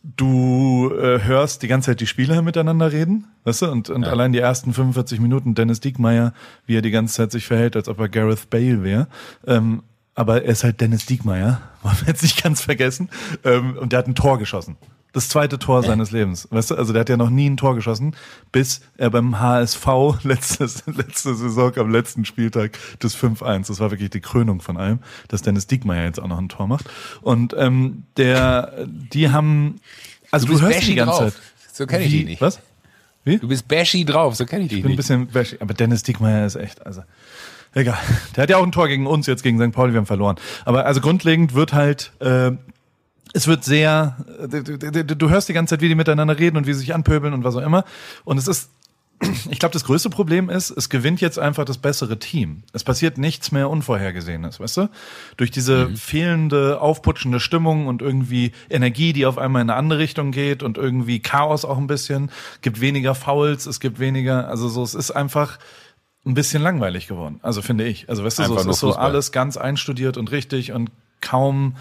du äh, hörst die ganze Zeit die Spieler miteinander reden, weißt du? Und, und allein die ersten 45 Minuten Dennis Diekmeyer, wie er die ganze Zeit sich verhält, als ob er Gareth Bale wäre. Ähm, aber er ist halt Dennis Diekmeyer, wollen wir jetzt nicht ganz vergessen. Ähm, und der hat ein Tor geschossen. Das zweite Tor seines Lebens. Weißt du, also der hat ja noch nie ein Tor geschossen, bis er beim HSV letztes, letzte Saison am letzten Spieltag des 5-1. Das war wirklich die Krönung von allem, dass Dennis Diekmeyer jetzt auch noch ein Tor macht. Und ähm, der, die haben, also du, bist hörst bashy die ganze drauf. Zeit. So kenn ich dich nicht. Was? Wie? du bist bashy drauf, so kenne ich dich Ich bin ein nicht. bisschen, bashig, aber Dennis Diekmeyer ist echt, also egal. Der hat ja auch ein Tor gegen uns jetzt gegen St. Pauli, wir haben verloren. Aber also grundlegend wird halt, äh, es wird sehr, äh, du, du, du- hörst die ganze Zeit, wie die miteinander reden und wie sie sich anpöbeln und was auch immer. Und es ist, ich glaube, das größte Problem ist, es gewinnt jetzt einfach das bessere Team. Es passiert nichts mehr Unvorhergesehenes, weißt du? Durch diese fehlende, aufputschende Stimmung und irgendwie Energie, die auf einmal in eine andere Richtung geht und irgendwie Chaos auch ein bisschen, gibt weniger Fouls, es gibt weniger, also so, es ist einfach ein bisschen langweilig geworden. Also finde ich. Also weißt du, so, es ist so Fußball. alles ganz einstudiert und richtig und kaum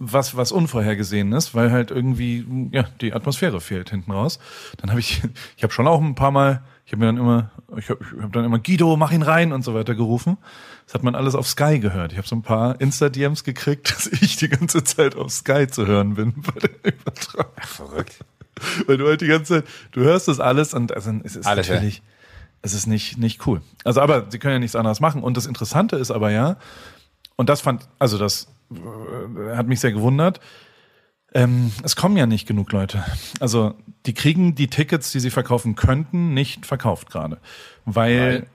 was was unvorhergesehen ist, weil halt irgendwie ja die Atmosphäre fehlt hinten raus. Dann habe ich ich habe schon auch ein paar Mal, ich habe mir dann immer ich habe ich hab dann immer Guido mach ihn rein und so weiter gerufen. Das hat man alles auf Sky gehört. Ich habe so ein paar Insta DMs gekriegt, dass ich die ganze Zeit auf Sky zu hören bin bei der Übertragung. Verrückt. Weil du halt die ganze Zeit, du hörst das alles und also es ist Alles, ja. natürlich, es ist nicht, nicht cool. Also, aber sie können ja nichts anderes machen. Und das Interessante ist aber ja, und das fand, also das äh, hat mich sehr gewundert, ähm, es kommen ja nicht genug Leute. Also die kriegen die Tickets, die sie verkaufen könnten, nicht verkauft gerade, weil, Weil?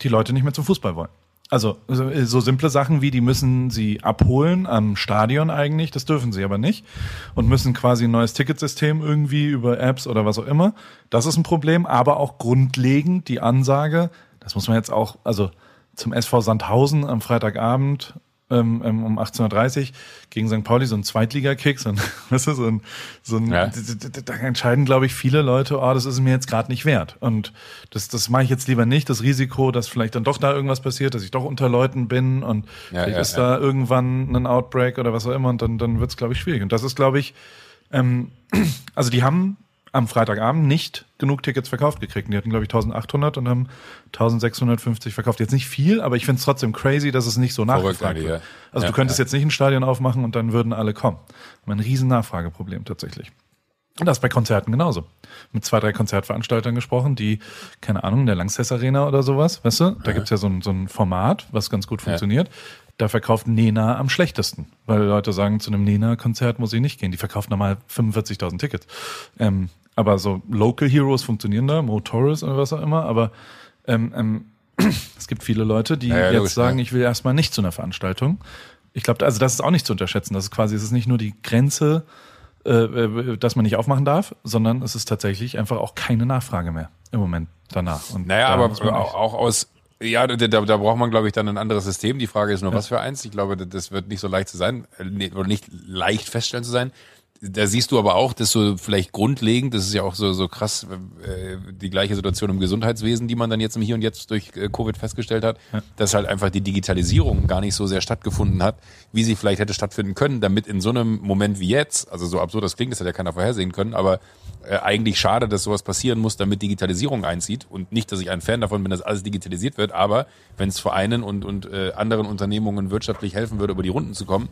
die Leute nicht mehr zum Fußball wollen. Also so, so simple Sachen wie, die müssen sie abholen am Stadion eigentlich, das dürfen sie aber nicht und müssen quasi ein neues Ticketsystem irgendwie über Apps oder was auch immer. Das ist ein Problem, aber auch grundlegend die Ansage, das muss man jetzt auch, also zum SV Sandhausen am Freitagabend ähm, ähm, um 18.30 Uhr gegen St. Pauli so ein Zweitligakick, so ein, weißt du, so ein, so ein Ja. da entscheiden, glaube ich, viele Leute, oh, das ist mir jetzt gerade nicht wert. Und das, das mache ich jetzt lieber nicht, das Risiko, dass vielleicht dann doch da irgendwas passiert, dass ich doch unter Leuten bin und Ja, vielleicht ja, ist da irgendwann ein Outbreak oder was auch immer und dann, dann wird es, glaube ich, schwierig. Und das ist, glaube ich, ähm, also die haben am Freitagabend nicht genug Tickets verkauft gekriegt. Die hatten, glaube ich, 1800 und haben 1650 verkauft. Jetzt nicht viel, aber ich finde es trotzdem crazy, dass es nicht so nachgefragt wird. ja. Also Ja, du könntest ja. jetzt nicht ein Stadion aufmachen und dann würden alle kommen. Haben ein riesen Nachfrageproblem tatsächlich. Und das bei Konzerten genauso. Mit zwei, drei Konzertveranstaltern gesprochen, die, keine Ahnung, in der Langsess Arena oder sowas, weißt du? Da gibt's ja so ein, so ein Format, was ganz gut funktioniert. Da verkauft Nena am schlechtesten, weil Leute sagen, zu einem Nena-Konzert muss ich nicht gehen. Die verkaufen normal 45.000 Tickets. Ähm, aber so Local Heroes funktionieren da, Mo Torres oder was auch immer, aber ähm, ähm, es gibt viele Leute, die Ja, ja, jetzt logisch, sagen, ja. ich will erstmal nicht zu einer Veranstaltung, Ich glaube, also das ist auch nicht zu unterschätzen. Das ist quasi, es ist nicht nur die Grenze, äh, äh, dass man nicht aufmachen darf, sondern es ist tatsächlich einfach auch keine Nachfrage mehr im Moment danach. Und Naja, da aber auch aus, ja, da, da, braucht man, glaube ich, dann ein anderes System. Die Frage ist nur, was für eins. Ich glaube, das wird nicht so leicht zu sein, äh, oder nicht leicht feststellen zu sein. Da siehst du aber auch, dass so vielleicht grundlegend, das ist ja auch so, so krass, äh, die gleiche Situation im Gesundheitswesen, die man dann jetzt im Hier und Jetzt durch äh, Covid festgestellt hat, dass halt einfach die Digitalisierung gar nicht so sehr stattgefunden hat, wie sie vielleicht hätte stattfinden können, damit in so einem Moment wie jetzt, also so absurd das klingt, das hat ja keiner vorhersehen können, aber äh, eigentlich schade, dass sowas passieren muss, damit Digitalisierung einzieht und nicht, dass ich ein Fan davon bin, dass alles digitalisiert wird, aber wenn es Vereinen und, und äh, anderen Unternehmungen wirtschaftlich helfen würde, über die Runden zu kommen,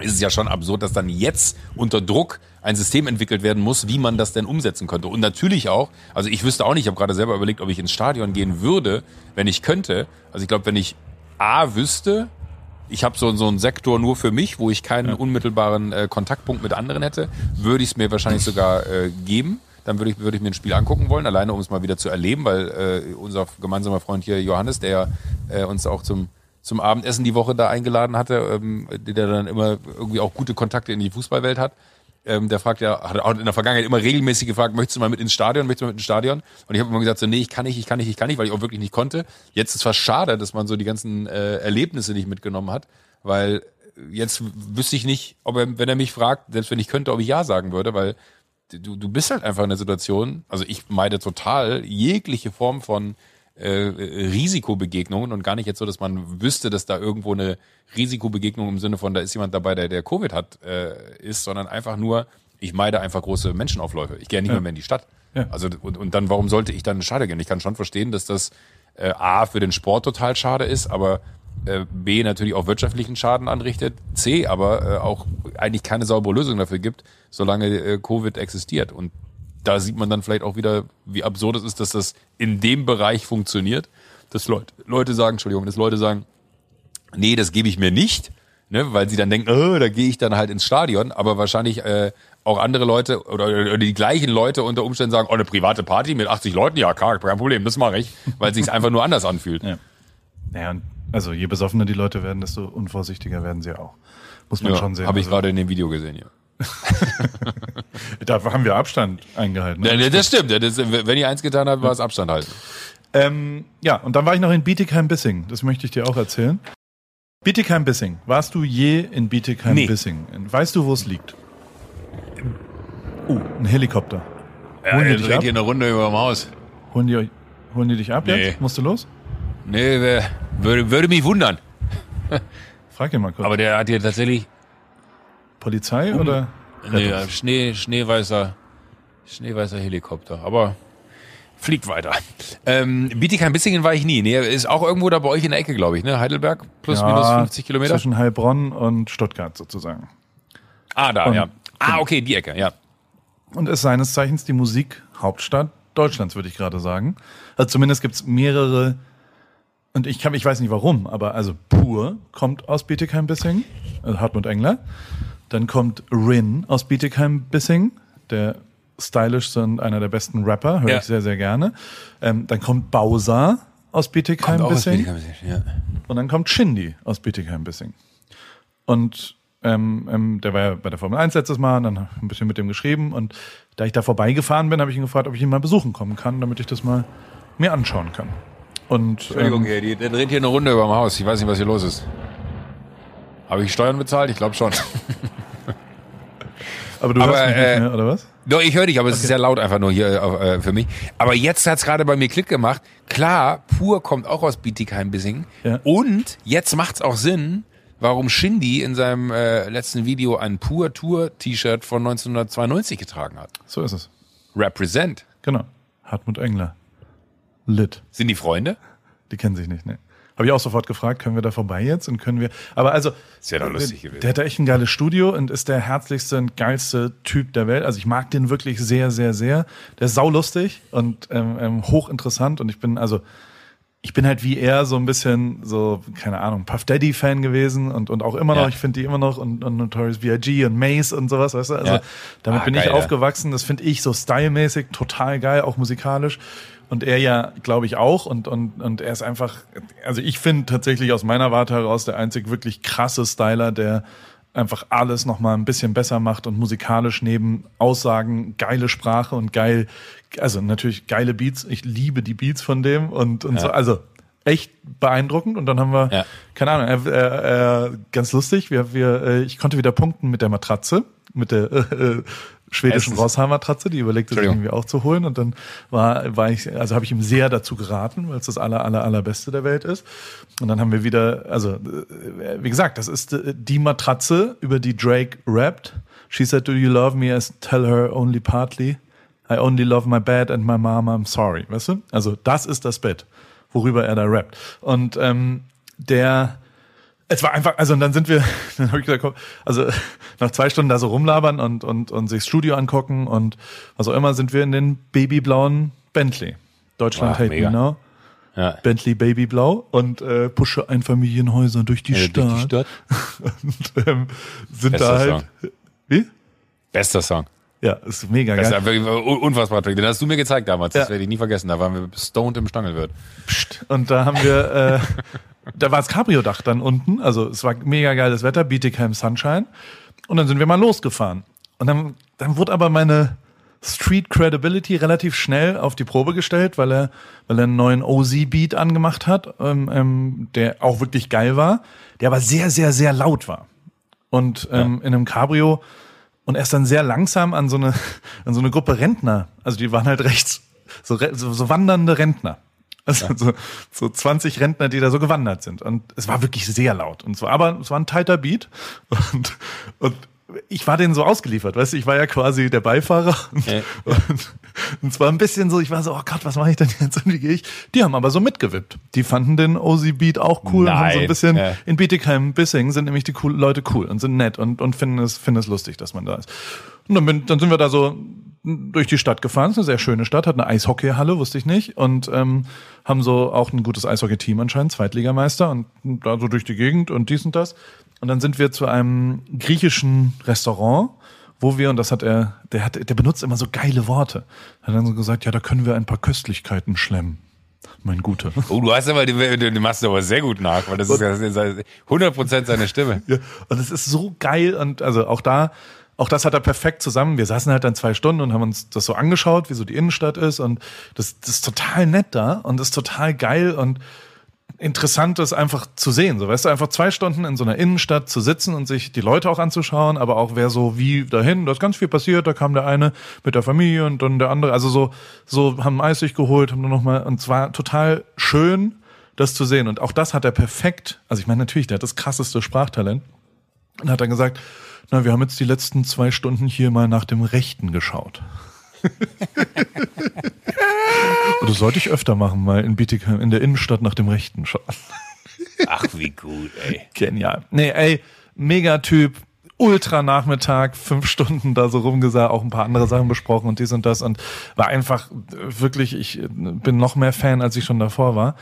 ist es ja schon absurd, dass dann jetzt unter Druck ein System entwickelt werden muss, wie man das denn umsetzen könnte. Und natürlich auch, also ich wüsste auch nicht, ich habe gerade selber überlegt, ob ich ins Stadion gehen würde, wenn ich könnte. Also ich glaube, wenn ich A wüsste, ich habe so, so einen Sektor nur für mich, wo ich keinen unmittelbaren äh, Kontaktpunkt mit anderen hätte, würde ich es mir wahrscheinlich sogar äh, geben. Dann würde ich, würde ich mir ein Spiel angucken wollen, alleine um es mal wieder zu erleben, weil äh, unser gemeinsamer Freund hier, Johannes, der ja äh, uns auch zum, zum Abendessen die Woche da eingeladen hatte, ähm, der dann immer irgendwie auch gute Kontakte in die Fußballwelt hat, ähm, der fragt ja, hat auch in der Vergangenheit immer regelmäßig gefragt, möchtest du mal mit ins Stadion, möchtest du mal mit ins Stadion? Und ich habe immer gesagt, so, nee, ich kann nicht, ich kann nicht, ich kann nicht, weil ich auch wirklich nicht konnte. Jetzt ist fast schade, dass man so die ganzen äh, Erlebnisse nicht mitgenommen hat, weil jetzt wüsste ich nicht, ob er, wenn er mich fragt, selbst wenn ich könnte, ob ich ja sagen würde, weil du, du bist halt einfach in der Situation, also ich meide total jegliche Form von äh, Risikobegegnungen und gar nicht jetzt so, dass man wüsste, dass da irgendwo eine Risikobegegnung im Sinne von, da ist jemand dabei, der, der Covid hat, äh, ist, sondern einfach nur, ich meide einfach große Menschenaufläufe. Ich gehe nicht mehr, mehr in die Stadt. Ja. Also und, und dann, warum sollte ich dann in Stadt gehen? Ich kann schon verstehen, dass das äh, A für den Sport total schade ist, aber äh, B natürlich auch wirtschaftlichen Schaden anrichtet, C aber äh, auch eigentlich keine saubere Lösung dafür gibt, solange äh, Covid existiert. Und da sieht man dann vielleicht auch wieder, wie absurd es ist, dass das in dem Bereich funktioniert, dass Leute, Leute sagen, Entschuldigung, dass Leute sagen, nee, das gebe ich mir nicht, ne, weil sie dann denken, oh, da gehe ich dann halt ins Stadion, aber wahrscheinlich äh, auch andere Leute oder, oder die gleichen Leute unter Umständen sagen, oh, eine private Party mit 80 Leuten, ja, klar, kein Problem, das mache ich, weil es sich einfach nur anders anfühlt. Ja. Naja, also je besoffener die Leute werden, desto unvorsichtiger werden sie auch. Muss man schon sehen. Habe ich Also, gerade in dem Video gesehen, ja. Da haben wir Abstand eingehalten. ne? Ja, Das stimmt, das, wenn ihr eins getan habt, war es Abstand halten. Ähm, ja, und dann war ich noch in Bietigheim-Bissing. Das möchte ich dir auch erzählen. Bietigheim-Bissing. Warst du je in Bietigheim-Bissing? Weißt du, wo es liegt? Uh, ein Helikopter. Ja, ihr dich dreht hier eine Runde über dem Haus. Holen die, holen die dich ab Nee. jetzt? Musst du los? Nee, würde, würde mich wundern. Frag ihn mal kurz. Aber der hat hier tatsächlich Polizei oder? nee, Schnee, schneeweißer, schneeweißer Helikopter. Aber fliegt weiter. Ähm, Bietigheim-Bissingen war ich nie. Nee, ist auch irgendwo da bei euch in der Ecke, glaube ich, ne? Heidelberg, plus Ja, minus 50 Kilometer. Zwischen Heilbronn und Stuttgart sozusagen. ah, da, Und- ja. Ah, okay, die Ecke, ja. Und ist seines Zeichens die Musikhauptstadt Deutschlands, würde ich gerade sagen. Also zumindest gibt's mehrere, und ich kann, ich weiß nicht warum, aber also Pur kommt aus Bietigheim-Bissing, also Hartmut Engler. Dann kommt Rin aus Bietigheim-Bissing, der stylischste und einer der besten Rapper, höre Ja. ich sehr, sehr gerne. Ähm, dann kommt Bowser aus Bietigheim-Bissing. Ja. Und dann kommt Shindy aus Bietigheim-Bissing. Und ähm, ähm, der war ja bei der Formel 1 letztes Mal, und dann hab ich ein bisschen mit dem geschrieben. Und da ich da vorbeigefahren bin, habe ich ihn gefragt, ob ich ihn mal besuchen kommen kann, damit ich das mal mir anschauen kann. Und Entschuldigung, ähm, hier, die, der dreht hier eine Runde über dem Haus. Ich weiß nicht, was hier los ist. Habe ich Steuern bezahlt? Ich glaube schon. aber du aber, hörst mich äh, nicht mehr, oder was? Doch, ich höre dich, aber es ist sehr laut einfach nur hier äh, für mich. Aber jetzt hat's gerade bei mir Klick gemacht. Klar, Pur kommt auch aus Bietigheim-Bissingen. Ja. Und jetzt macht's auch Sinn, warum Shindy in seinem äh, letzten Video ein Pur Tour T-Shirt von 1992 getragen hat. So ist es. Represent. Genau. Hartmut Engler. Lit. Sind die Freunde? Die kennen sich nicht, ne? Habe ich auch sofort gefragt, können wir da vorbei jetzt und können wir. Aber also. Das wäre doch lustig gewesen. Der hat da echt ein geiles Studio und ist der herzlichste und geilste Typ der Welt. Also ich mag den wirklich sehr, sehr, sehr. Der ist saulustig und ähm, ähm, hochinteressant und ich bin, also ich bin halt wie er so ein bisschen so, keine Ahnung, Puff Daddy Fan gewesen und, und auch immer noch, Ja. ich finde die immer noch und, und Notorious B.I.G. und Mace und sowas, weißt du? Also Ja. damit Ah, bin geil, ich ja. aufgewachsen. Das finde ich so stylmäßig total geil, auch musikalisch. Und er ja, glaube ich, auch. Und, und, und er ist einfach, also ich finde tatsächlich aus meiner Warte heraus der einzig wirklich krasse Styler, der einfach alles nochmal ein bisschen besser macht und musikalisch neben Aussagen geile Sprache und geil, also natürlich geile Beats. Ich liebe die Beats von dem und, und so, also echt beeindruckend. Und dann haben wir, Ja. keine Ahnung, er, er, er, ganz lustig, wir, wir, äh, ich konnte wieder punkten mit der Matratze, mit der äh, schwedischen Rosshaar-Matratze, die überlegte sich irgendwie auch zu holen. Und dann war, war ich, also habe ich ihm sehr dazu geraten, weil es das aller, aller, allerbeste der Welt ist. Und dann haben wir wieder, also äh, wie gesagt, das ist äh, die Matratze, über die Drake rappt. She said, do you love me? I tell her only partly. I only love my bed and my mom, I'm sorry. Weißt du? Also das ist das Bett, worüber er da rappt. Und ähm, der, es war einfach, also und dann sind wir, dann habe ich gesagt, komm, also nach zwei Stunden da so rumlabern und, und, und sich das Studio angucken und was auch immer, sind wir in den babyblauen Bentley. Deutschland Ach, Hate mega. Me Now. Ja. Bentley Babyblau und äh, pushe Einfamilienhäuser durch die, Ja, Stadt. durch die Stadt. Und ähm, sind Bester da halt. Wie? Bester Song. Ja, ist mega Das ist geil. ja wirklich un- unfassbar trick. Den hast du mir gezeigt damals. Das Ja. werde ich nie vergessen. Da waren wir stoned im Stangelwirt. Und da haben wir, äh, da war das Cabrio-Dach dann unten. Also es war mega geiles Wetter, Bietigheim Sunshine. Und dann sind wir mal losgefahren. Und dann, dann wurde aber meine Street Credibility relativ schnell auf die Probe gestellt, weil er, weil er einen neuen OZ-Beat angemacht hat, ähm, ähm, der auch wirklich geil war, der aber sehr, sehr, sehr laut war. Und ähm, in einem Cabrio und er ist dann sehr langsam an so eine, an so eine Gruppe Rentner, also die waren halt rechts, so, so, so wandernde Rentner. Also so, so 20 Rentner, die da so gewandert sind. Und es war wirklich sehr laut. Und so, aber es war ein tighter Beat. Und, und ich war denen so ausgeliefert, weißt du, ich war ja quasi der Beifahrer. Und, Ja. und, und es war ein bisschen so, ich war so, oh Gott, was mache ich denn jetzt? Und wie gehe ich? Die haben aber so mitgewippt. Die fanden den Ozzy-Beat auch cool und haben so ein Nein, bisschen ja. in Bietigheim-Bissing sind nämlich die cool, Leute cool und sind nett und, und finden, es, finden es lustig, dass man da ist. Und dann, bin, dann sind wir da so durch die Stadt gefahren. ist eine sehr schöne Stadt, hat eine Eishockeyhalle, wusste ich nicht. Und ähm, haben so auch ein gutes Eishockey-Team anscheinend, Zweitligameister und da so durch die Gegend und dies und das. Und dann sind wir zu einem griechischen Restaurant, wo wir, und das hat er, der hat, der benutzt immer so geile Worte. Hat dann so gesagt, ja, da können wir ein paar Köstlichkeiten schlemmen. Mein Guter. Oh, du hast aber, du, machst aber sehr gut nach, weil das ist ja das ist ja 100% seine Stimme. Ja, und es ist so geil und also auch da, auch das hat er perfekt zusammen. Wir saßen halt dann zwei Stunden und haben uns das so angeschaut, wie so die Innenstadt ist und das, das ist total nett da und das ist total geil und interessant ist einfach zu sehen. So, weißt du, einfach zwei Stunden in so einer Innenstadt zu sitzen und sich die Leute auch anzuschauen, aber auch wer so wie dahin, da ist ganz viel passiert, da kam der eine mit der Familie und dann der andere, also so, so haben Eis sich geholt, haben nur noch mal, und zwar total schön, das zu sehen. Und auch das hat er perfekt, also ich meine natürlich, der hat das krasseste Sprachtalent. Und hat dann gesagt, na, wir haben jetzt die letzten zwei Stunden hier mal nach dem Rechten geschaut. Das sollte ich öfter machen, mal in Bietigheim, in der Innenstadt nach dem Rechten schauen. Ach, wie gut, ey. Genial. Nee, ey, Megatyp, ultra Nachmittag, fünf Stunden da so rumgesagt, auch ein paar andere Sachen besprochen und dies und das und war einfach wirklich, ich bin noch mehr Fan, als ich schon davor war.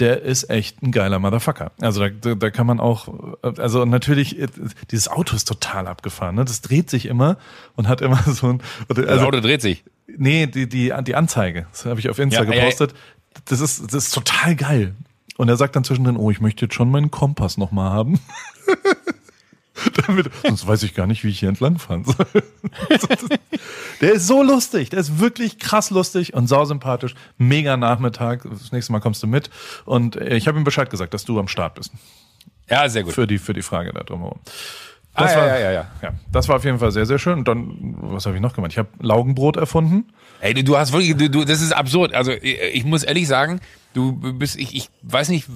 Der ist echt ein geiler Motherfucker. Also da, da, da kann man auch, also natürlich, dieses Auto ist total abgefahren, ne? Das dreht sich immer und hat immer so ein, oder- Das also, Auto dreht sich. Nee, die, die, die Anzeige. Das habe ich auf Insta Ja, ja, gepostet. Das ist, das ist total geil. Und er sagt dann zwischendrin, oh, ich möchte jetzt schon meinen Kompass nochmal haben. Damit, sonst weiß ich gar nicht, wie ich hier entlang fahren soll. der ist so lustig. Der ist wirklich krass lustig und sausympathisch. Mega Nachmittag. Das nächste Mal kommst du mit. Und äh, ich habe ihm Bescheid gesagt, dass du am Start bist. Ja, sehr gut. Für die, für die Frage da drumherum. Ah, Das ja, war, ja, ja, ja. ja. Das war auf jeden Fall sehr, sehr schön. Und dann, was habe ich noch gemacht? Ich habe Laugenbrot erfunden. Ey, du, du hast wirklich, du, du, das ist absurd. Also ich, ich muss ehrlich sagen, du bist, ich, ich weiß nicht,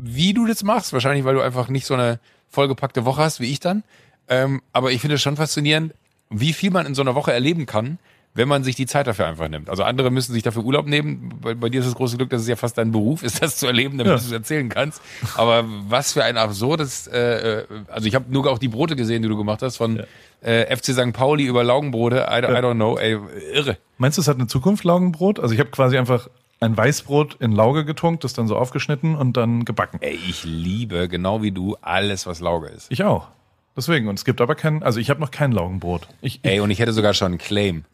wie du das machst. Wahrscheinlich, weil du einfach nicht so eine vollgepackte Woche hast wie ich dann. Ähm, aber ich finde es schon faszinierend, wie viel man in so einer Woche erleben kann, wenn man sich die Zeit dafür einfach nimmt. Also andere müssen sich dafür Urlaub nehmen. Bei, bei dir ist das große Glück, dass es ja fast dein Beruf ist, das zu erleben, damit Ja. du es erzählen kannst. Aber was für ein absurdes, äh, äh, also ich habe nur auch die Brote gesehen, die du gemacht hast, von äh, FC St. Pauli über Laugenbrote, I, don't- I don't know, ey, irre. Meinst du, es hat eine Zukunft, Laugenbrot? Also ich habe quasi einfach ein Weißbrot in Lauge getunkt, das dann so aufgeschnitten und dann gebacken. Ey, ich liebe, genau wie du, alles, was Lauge ist. Ich auch. Deswegen. Und es gibt aber kein, also ich habe noch kein Laugenbrot. Ich, Ey, und ich hätte sogar schon einen Claim.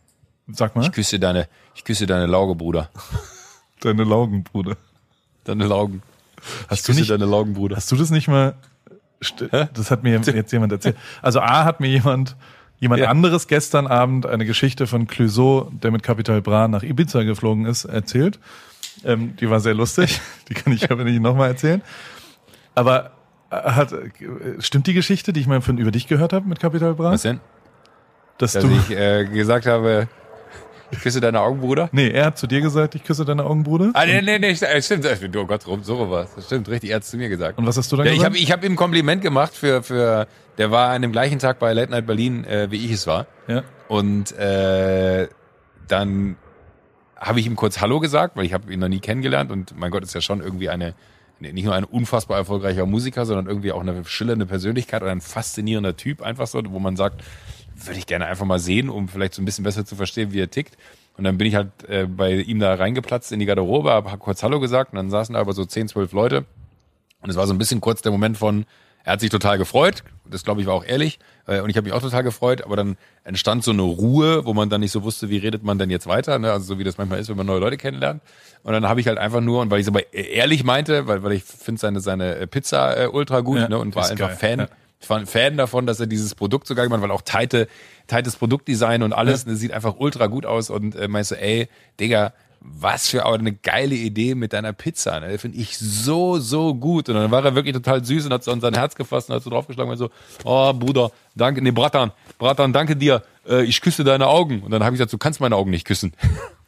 Sag mal. Ich küsse deine, ich küsse deine Lauge, Bruder. Deine Laugenbruder. Deine Laugen. Hast Ich du nicht, deine Laugen, Bruder. hast du das nicht mal, das hat mir jetzt jemand erzählt. Also A hat mir jemand, jemand Ja. anderes gestern Abend eine Geschichte von Clouseau, der mit Capital Bra nach Ibiza geflogen ist, erzählt. Ähm, die war sehr lustig. Die kann ich aber nicht nochmal erzählen. Aber äh, hat, äh, stimmt die Geschichte, die ich mal von über dich gehört habe mit Capital Bra? Was denn? Dass Dass du, ich äh, gesagt habe, ich küsse deine Augen, Bruder? nee, er hat zu dir gesagt, ich küsse deine Augenbruder. Ah, nee, nee, nee, st- stimmt. Oh Gott, rum, so was. Das stimmt, richtig, er hat es zu mir gesagt. Und was hast du dann Ja, ich gesagt? habe ich hab ihm ein Kompliment gemacht für, für, der war an dem gleichen Tag bei Late Night Berlin, äh, wie ich es war. ja. Und äh, dann habe ich ihm kurz Hallo gesagt, weil ich habe ihn noch nie kennengelernt und mein Gott ist ja schon irgendwie eine nicht nur ein unfassbar erfolgreicher Musiker, sondern irgendwie auch eine schillernde Persönlichkeit und ein faszinierender Typ einfach so, wo man sagt, würde ich gerne einfach mal sehen, um vielleicht so ein bisschen besser zu verstehen, wie er tickt. Und dann bin ich halt äh, bei ihm da reingeplatzt in die Garderobe, habe kurz Hallo gesagt und dann saßen da aber so 10, 12 Leute und es war so ein bisschen kurz der Moment von, er hat sich total gefreut, das glaube ich war auch ehrlich, äh, und ich habe mich auch total gefreut, aber dann entstand so eine Ruhe, wo man dann nicht so wusste, wie redet man denn jetzt weiter, ne? also so wie das manchmal ist, wenn man neue Leute kennenlernt. Und dann habe ich halt einfach nur, und weil ich es aber ehrlich meinte, weil, weil ich finde seine, seine Pizza äh, ultra gut Ja, ne? und war einfach geil, Fan. ja. Ich war ein Fan davon, dass er dieses Produkt sogar gemacht hat, weil auch tighte, tightes Produktdesign und alles, ne, sieht einfach ultra gut aus und äh, meinst du, ey, Digga, was für eine geile Idee mit deiner Pizza. Ne? Finde ich so, so gut. Und dann war er wirklich total süß und hat so an sein Herz gefasst und hat so draufgeschlagen und so, oh Bruder, danke, nee, Bratan, Bratan, danke dir, äh, ich küsse deine Augen. Und dann habe ich gesagt, du kannst meine Augen nicht küssen.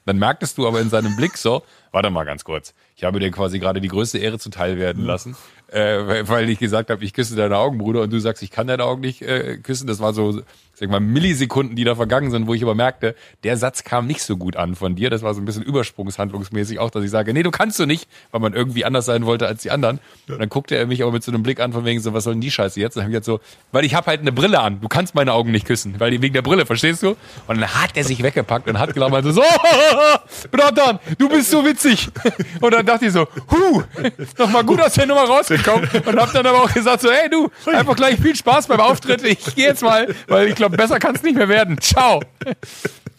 Dann merktest du aber in seinem Blick so, warte mal ganz kurz, ich habe dir quasi gerade die größte Ehre zuteil werden lassen, äh, weil- weil ich gesagt habe, ich küsse deine Augen, Bruder, und du sagst, ich kann deine Augen nicht äh, küssen. Das war so, sag mal, Millisekunden, die da vergangen sind, wo ich aber merkte, der Satz kam nicht so gut an von dir. Das war so ein bisschen übersprungshandlungsmäßig auch, dass ich sage, nee, du kannst du nicht, weil man irgendwie anders sein wollte als die anderen. Und dann guckte er mich aber mit so einem Blick an, von wegen so, was soll denn die Scheiße jetzt? Und dann hab ich jetzt so, weil ich habe halt eine Brille an, du kannst meine Augen nicht küssen, weil die wegen der Brille, verstehst du? Und dann hat er sich weggepackt und hat gelaufen, so, so, Bratan, du bist so witzig. Und dann dachte ich so, hu, nochmal gut aus der Nummer rausgekommen und hab dann aber auch gesagt so, hey du, einfach gleich viel Spaß beim Auftritt, ich gehe jetzt mal, weil ich glaube, besser kann es nicht mehr werden. Ciao.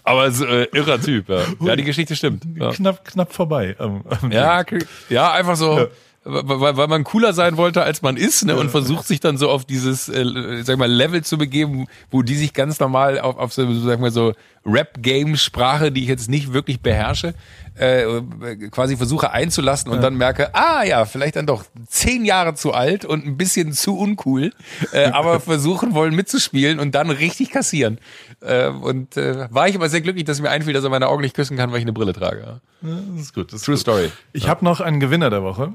Aber es ist äh, irrer Typ, ja. Ja, die Geschichte stimmt. Ja, Knapp, knapp vorbei. am- am ja, ja einfach so, weil, weil man cooler sein wollte, als man ist, ne, und versucht sich dann so auf dieses, äh, sag mal, Level zu begeben, wo die sich ganz normal auf, auf so, sag mal so Rap-Game-Sprache, die ich jetzt nicht wirklich beherrsche, äh, quasi versuche einzulassen und dann merke, ah ja, vielleicht dann doch zehn Jahre zu alt und ein bisschen zu uncool, äh, aber versuchen wollen mitzuspielen und dann richtig kassieren. Äh, und äh, war ich aber sehr glücklich, dass mir einfiel, dass er meine Augen nicht küssen kann, weil ich eine Brille trage. ja. Das ist gut. Das ist True gut. Story. Ich habe noch einen Gewinner der Woche.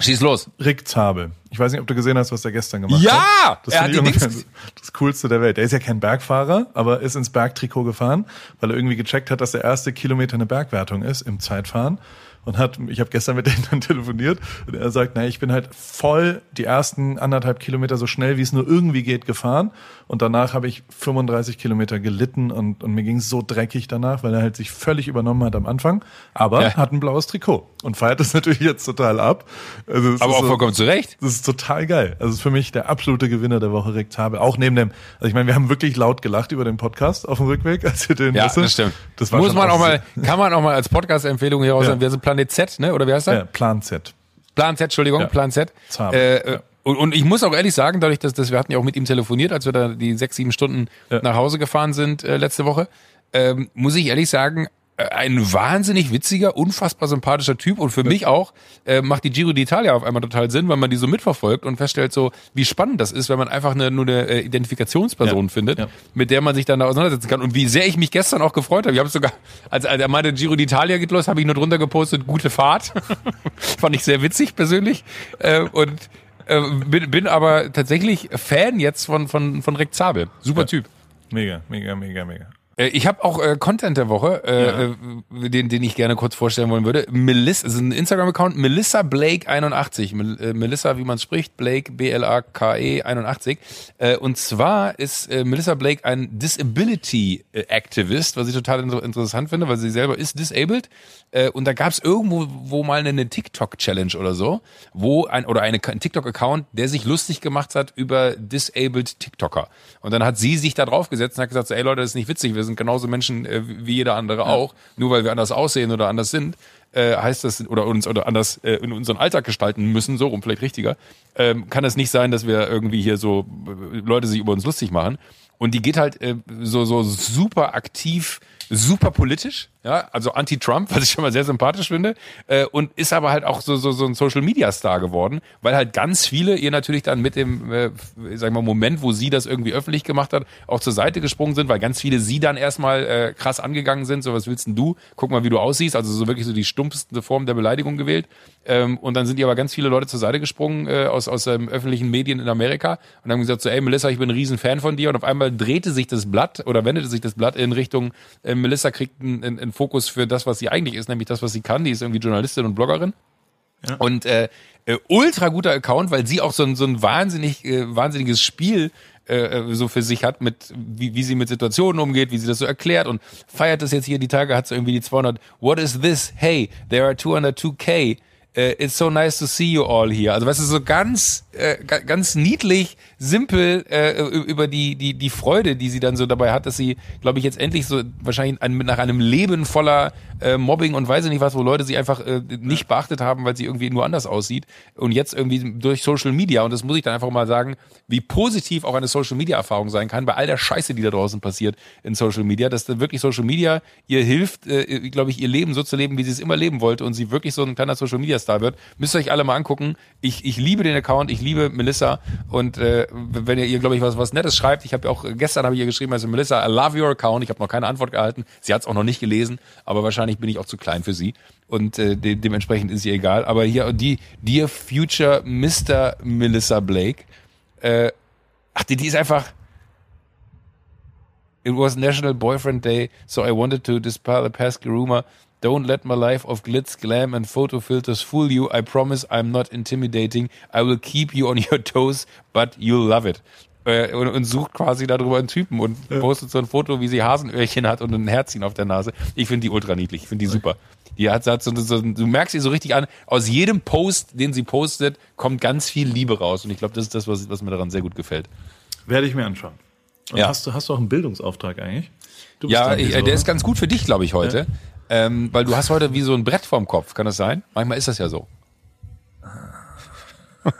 Schieß los. Rick Zabel. Ich weiß nicht, ob du gesehen hast, was der gestern gemacht Ja! hat. Das Er finde hat die Dings- das Coolste der Welt. Er ist ja kein Bergfahrer, aber ist ins Bergtrikot gefahren, weil er irgendwie gecheckt hat, dass der erste Kilometer eine Bergwertung ist im Zeitfahren. Und hat, ich habe gestern mit denen dann telefoniert und er sagt, naja, ich bin halt voll die ersten anderthalb Kilometer so schnell, wie es nur irgendwie geht, gefahren. Und danach habe ich 35 Kilometer gelitten und, und mir ging es so dreckig danach, weil er halt sich völlig übernommen hat am Anfang. Aber Ja. hat ein blaues Trikot und feiert das natürlich jetzt total ab. Also Aber auch so- vollkommen zu Recht. das ist total geil. Also es ist für mich der absolute Gewinner der Woche, Rick. Auch neben dem, also ich meine, wir haben wirklich laut gelacht über den Podcast auf dem Rückweg, als wir den Ja, wisst ihr? das stimmt. Das war Muss man auch mal, kann man auch mal als Podcast-Empfehlung hier raus Ja. sagen, wir sind Planet Z, ne? Oder wie heißt das? ja, Plan Z. Plan Z, Entschuldigung, Ja. Plan Z. Äh, ja. äh, und, und ich muss auch ehrlich sagen, dadurch, dass, dass wir hatten ja auch mit ihm telefoniert, als wir da die sechs, sieben Stunden Ja. nach Hause gefahren sind äh, letzte Woche, ähm, muss ich ehrlich sagen, äh, ein wahnsinnig witziger, unfassbar sympathischer Typ und für mich auch äh, macht die Giro d'Italia auf einmal total Sinn, weil man die so mitverfolgt und feststellt so, wie spannend das ist, wenn man einfach eine, nur eine äh, Identifikationsperson Ja. findet, Ja. mit der man sich dann da auseinandersetzen kann und wie sehr ich mich gestern auch gefreut habe. Ich habe sogar, als, als er meinte, Giro d'Italia geht los, habe ich nur drunter gepostet, gute Fahrt. Fand ich sehr witzig persönlich äh, und äh, bin, bin aber tatsächlich Fan jetzt von, von, von Rick Zabel. Super Typ. Mega, mega, mega, mega. Äh, Ich habe auch äh, Content der Woche, äh, äh, den, den ich gerne kurz vorstellen wollen würde. Melissa, das ist ein Instagram-Account, Melissa Blake 81. Mel, äh, Melissa, wie man spricht, Blake, B-L-A-K-E 81. Äh, und zwar ist äh, Melissa Blake ein Disability äh, Activist, was ich total inter interessant finde, weil sie selber ist disabled. Äh, und da gab es irgendwo wo mal eine TikTok-Challenge oder so, wo ein oder eine, ein TikTok-Account, der sich lustig gemacht hat über disabled TikToker. Und dann hat sie sich da drauf gesetzt und hat gesagt, so, ey Leute, das ist nicht witzig, wir sind genauso Menschen äh, wie jeder andere auch. Nur weil wir anders aussehen oder anders sind, äh, heißt das, oder uns oder anders äh, in unseren Alltag gestalten müssen, so rum vielleicht richtiger, ähm, kann es nicht sein, dass wir irgendwie hier so äh, Leute sich über uns lustig machen. Und die geht halt äh, so, so super aktiv, super politisch, ja, also anti-Trump, was ich schon mal sehr sympathisch finde, äh, und ist aber halt auch so, so, so ein Social-Media-Star geworden, weil halt ganz viele ihr natürlich dann mit dem, äh, wir mal, Moment, wo sie das irgendwie öffentlich gemacht hat, auch zur Seite gesprungen sind, weil ganz viele sie dann erstmal äh, krass angegangen sind, so was willst denn du, guck mal, wie du aussiehst, also so wirklich so die stumpfste Form der Beleidigung gewählt. Ähm, und dann sind die aber ganz viele Leute zur Seite gesprungen äh, aus, aus ähm, öffentlichen Medien in Amerika und haben gesagt so, ey Melissa, ich bin ein riesen Fan von dir. Und auf einmal drehte sich das Blatt oder wendete sich das Blatt in Richtung, äh, Melissa kriegt einen, einen, Fokus für das, was sie eigentlich ist, nämlich das, was sie kann. Die ist irgendwie Journalistin und Bloggerin. Und äh, äh, ultra guter Account, weil sie auch so ein, so ein wahnsinnig, äh, wahnsinniges Spiel äh, so für sich hat, mit wie, wie sie mit Situationen umgeht, wie sie das so erklärt und feiert das jetzt hier die Tage, hat sie irgendwie die 200. What is this? Hey, there are 202k. Uh, it's so nice to see you all here. Also weißt du, so ganz, äh, ga- ganz niedlich, simpel äh, über die, die, die Freude, die sie dann so dabei hat, dass sie, glaube ich, jetzt endlich so wahrscheinlich ein, nach einem Leben voller äh, Mobbing und weiß ich nicht was, wo Leute sie einfach äh, nicht beachtet haben, weil sie irgendwie nur anders aussieht und jetzt irgendwie durch Social Media und das muss ich dann einfach mal sagen, wie positiv auch eine Social Media Erfahrung sein kann bei all der Scheiße, die da draußen passiert in Social Media, dass da wirklich Social Media ihr hilft, äh, glaube ich, ihr Leben so zu leben, wie sie es immer leben wollte und sie wirklich so ein kleiner Social Media Star wird. Müsst ihr euch alle mal angucken. Ich, ich liebe den Account, ich liebe Melissa und äh, wenn ihr ihr, glaube ich, was, was Nettes schreibt, ich habe ja auch, gestern habe ich ihr geschrieben, also Melissa, I love your account, ich habe noch keine Antwort gehalten, sie hat es auch noch nicht gelesen, aber wahrscheinlich bin ich auch zu klein für sie und äh, de dementsprechend ist ihr egal. Aber hier, die Dear Future Mr. Melissa Blake, äh, ach, die, die ist einfach, It was National Boyfriend Day, so I wanted to dispel a pesky rumor. Don't let my life of glitz, glam and photo filters fool you. I promise I'm not intimidating. I will keep you on your toes, but you'll love it. Äh, Und, und sucht quasi darüber einen Typen und postet so ein Foto, wie sie Hasenöhrchen hat und ein Herzchen auf der Nase. Ich finde die ultra niedlich, ich finde die super. Die hat, hat so, so, du merkst sie so richtig an, aus jedem Post, den sie postet, kommt ganz viel Liebe raus. Und ich glaube, das ist das, was, was mir daran sehr gut gefällt. Werde ich mir anschauen. Und Ja. hast, du, hast du auch einen Bildungsauftrag eigentlich? Du bist Ja, dran ich, der Woche. ist ganz gut für dich, glaube ich, heute. Ähm, weil du hast heute wie so ein Brett vorm Kopf, kann das sein? Manchmal ist das ja so.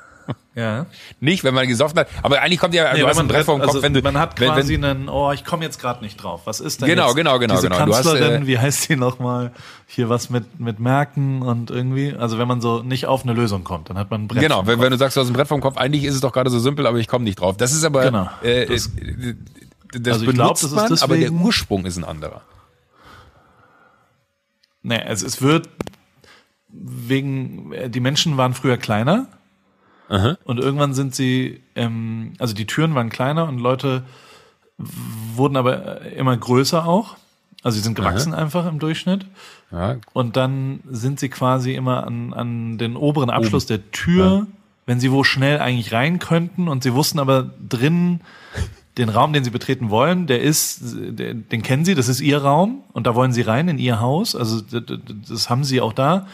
Ja. Nicht, wenn man gesoffen hat, aber eigentlich kommt ja, Nee, du wenn hast ein Brett vorm Kopf, also wenn du, man hat wenn, quasi wenn, einen, oh, ich komme jetzt gerade nicht drauf. Was ist denn Genau, jetzt genau, genau, diese genau. Du hast, Kanzlerin, äh, wie heißt die nochmal? Hier was mit mit Merken und irgendwie, also wenn man so nicht auf eine Lösung kommt, dann hat man ein Brett. genau, vorm wenn, wenn du sagst, du hast ein Brett vorm Kopf, eigentlich ist es doch gerade so simpel, aber ich komme nicht drauf. Das ist aber, Genau. äh, Das- äh, das Also ich glaub, benutzt das ist man, aber der Ursprung ist ein anderer. Nee, es, es wird wegen, äh, die Menschen waren früher kleiner. Und irgendwann sind sie, ähm, also die Türen waren kleiner und Leute wurden aber äh, immer größer auch. Also sie sind gewachsen einfach im Durchschnitt. Ja, Und dann sind sie quasi immer an, an den oberen Abschluss der Tür, wenn sie wo schnell eigentlich rein könnten. Und sie wussten aber drin, den Raum, den sie betreten wollen, der ist, den kennen sie, das ist ihr Raum und da wollen sie rein in ihr Haus, also das haben sie auch da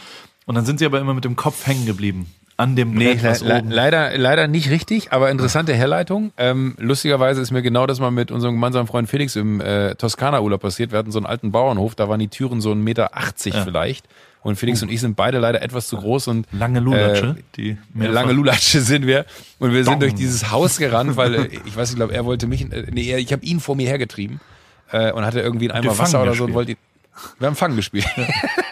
und dann sind sie aber immer mit dem Kopf hängen geblieben an dem Nee, Brett, was le oben. leider, leider nicht richtig, aber interessante Herleitung. Ähm, lustigerweise ist mir genau das mal mit unserem gemeinsamen Freund Felix im äh, Toskana-Urlaub passiert. Wir hatten so einen alten Bauernhof, da waren die Türen so 1,80 Meter vielleicht. Und Felix und ich sind beide leider etwas zu groß und Lange Lulatsche, äh, die Lange Lulatsche sind wir und wir sind Dong. durch dieses Haus gerannt, weil äh, ich weiß, ich glaube, er wollte mich, äh, nee, ich habe ihn vor mir hergetrieben äh, und hatte irgendwie einen Eimer Wasser oder so und wollte ihn, wir haben Fang gespielt.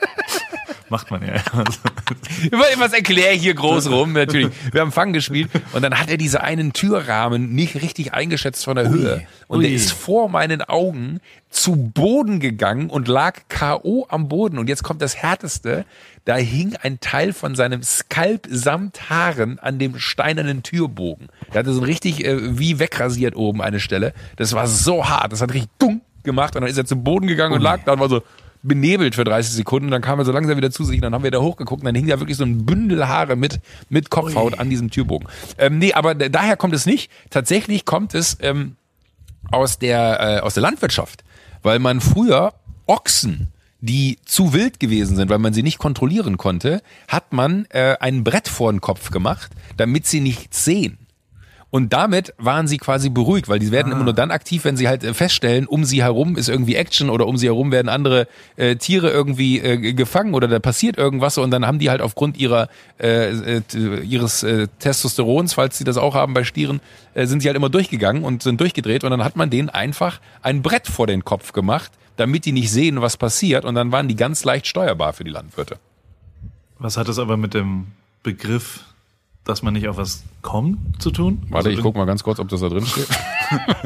macht man ja. Was erkläre ich hier groß rum? Natürlich. Wir haben Fang gespielt und dann hat er diese einen Türrahmen nicht richtig eingeschätzt von der Höhe. Und der ui. ist vor meinen Augen zu Boden gegangen und lag K.O. am Boden. Und jetzt kommt das Härteste. Da hing ein Teil von seinem Skalp samt Haaren an dem steinernen Türbogen. Der hatte so ein richtig äh, wie wegrasiert oben eine Stelle. Das war so hart. Das hat richtig dumm gemacht. Und dann ist er zum Boden gegangen und lag da und war so, benebelt für 30 Sekunden, dann kam er so langsam wieder zu sich, dann haben wir da hochgeguckt und dann hing da wirklich so ein Bündel Haare mit, mit Kopfhaut an diesem Türbogen. Ähm, nee, aber daher kommt es nicht. Tatsächlich kommt es ähm, aus, der, äh, aus der Landwirtschaft, weil man früher Ochsen, die zu wild gewesen sind, weil man sie nicht kontrollieren konnte, hat man äh, ein Brett vor den Kopf gemacht, damit sie nichts sehen. Und damit waren sie quasi beruhigt, weil die werden immer nur dann aktiv, wenn sie halt äh, feststellen, um sie herum ist irgendwie Action oder um sie herum werden andere äh, Tiere irgendwie äh, gefangen oder da passiert irgendwas und dann haben die halt aufgrund ihrer äh, äh, ihres äh, Testosterons, falls sie das auch haben bei Stieren, sind sie halt immer durchgegangen und sind durchgedreht und dann hat man denen einfach ein Brett vor den Kopf gemacht, damit die nicht sehen, was passiert und dann waren die ganz leicht steuerbar für die Landwirte. Was hat das aber mit dem Begriff, dass man nicht auf was kommt, zu tun? Warte, Also ich guck mal ganz kurz, ob das da drin steht.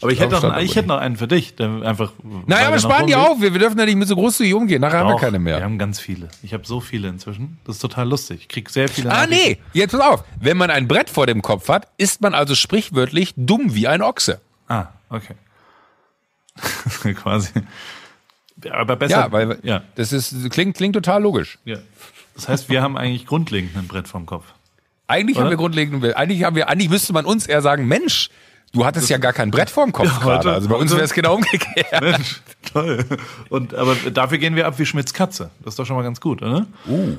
Aber ich hätte, noch, ich hätte noch einen für dich. Einfach, Naja, aber wir sparen die auf. Wir, wir dürfen ja nicht mit so großzügig umgehen. Nachher haben wir Doch, keine mehr. Wir haben ganz viele. Ich habe so viele inzwischen. Das ist total lustig. Ich krieg sehr viele Ah, nee, jetzt pass auf. Wenn man ein Brett vor dem Kopf hat, ist man also sprichwörtlich dumm wie ein Ochse. Ah, okay. Quasi. Aber besser. Ja, weil ja, das ist, klingt, klingt total logisch. ja. Das heißt, wir haben eigentlich grundlegend ein Brett vom Kopf. Eigentlich haben Oder? wir grundlegend, eigentlich haben wir, eigentlich müsste man uns eher sagen, Mensch, du hattest ja gar kein Brett vorm Kopf Ja, gerade. Also bei uns wäre es genau umgekehrt. Mensch, toll. Und, aber dafür gehen wir ab wie Schmidts Katze. Das ist doch schon mal ganz gut, oder? Uh,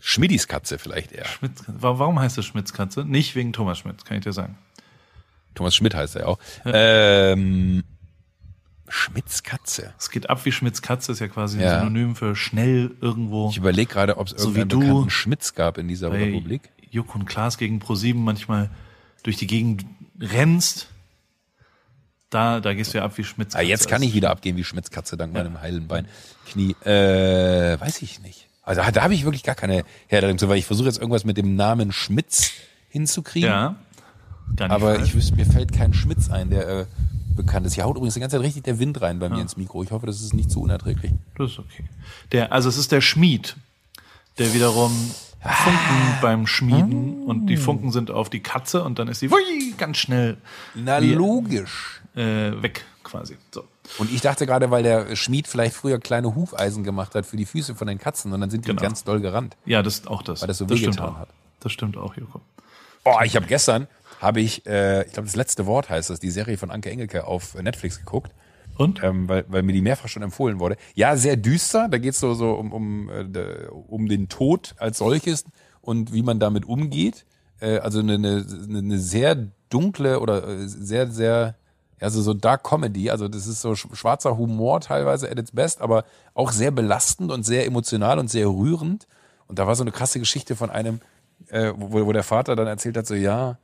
Schmidis Katze vielleicht eher. Schmidts, Wa- warum heißt es Schmidts Katze? Nicht wegen Thomas Schmidt, kann ich dir sagen. Thomas Schmidt heißt er ja auch. Ähm, Schmidts Katze. Es geht ab wie Schmidts Katze, ist ja quasi ein Ja. Synonym für schnell irgendwo. Ich überlege gerade, ob es So irgendeinen bekannten Schmitz gab in dieser Republik. Juck und Klaas gegen ProSieben manchmal durch die Gegend rennst. Da, da gehst du ja ab wie Schmidts Ah, Katze. jetzt kann ich wieder abgehen wie Schmitz Katze dank meinem heilen Bein. Knie. Äh, weiß ich nicht. Also da habe ich wirklich gar keine Herleitung zu, weil ich versuche jetzt irgendwas mit dem Namen Schmitz hinzukriegen. Ja. Aber falsch. ich wüsste, mir fällt kein Schmitz ein, der äh, bekannt ist. Hier haut übrigens die ganze Zeit richtig der Wind rein bei mir ins Mikro. Ich hoffe, das ist nicht zu unerträglich. Das ist okay. Der, also es ist der Schmied, der wiederum Funken beim Schmieden und die Funken sind auf die Katze und dann ist sie wui, ganz schnell Na, Wie- logisch. äh, weg quasi. So. Und ich dachte gerade, weil der Schmied vielleicht früher kleine Hufeisen gemacht hat für die Füße von den Katzen und dann sind die Genau. ganz doll gerannt. Ja, das ist auch das. Weil das so stimmt wehgetan hat. Das stimmt auch, Joko. Oh, ich habe gestern, habe ich, äh, ich glaube, das letzte Wort heißt das, die Serie von Anke Engelke auf Netflix geguckt. Und? ähm, weil, weil mir die mehrfach schon empfohlen wurde. Ja, sehr düster. Da geht's so, so um, um, äh, um den Tod als solches und wie man damit umgeht. Äh, also eine, eine, eine sehr dunkle oder äh, sehr, sehr, ja, so, Dark Comedy. Also das ist so sch- schwarzer Humor teilweise at its best, aber auch sehr belastend und sehr emotional und sehr rührend. Und da war so eine krasse Geschichte von einem, äh, wo, wo der Vater dann erzählt hat, so ja,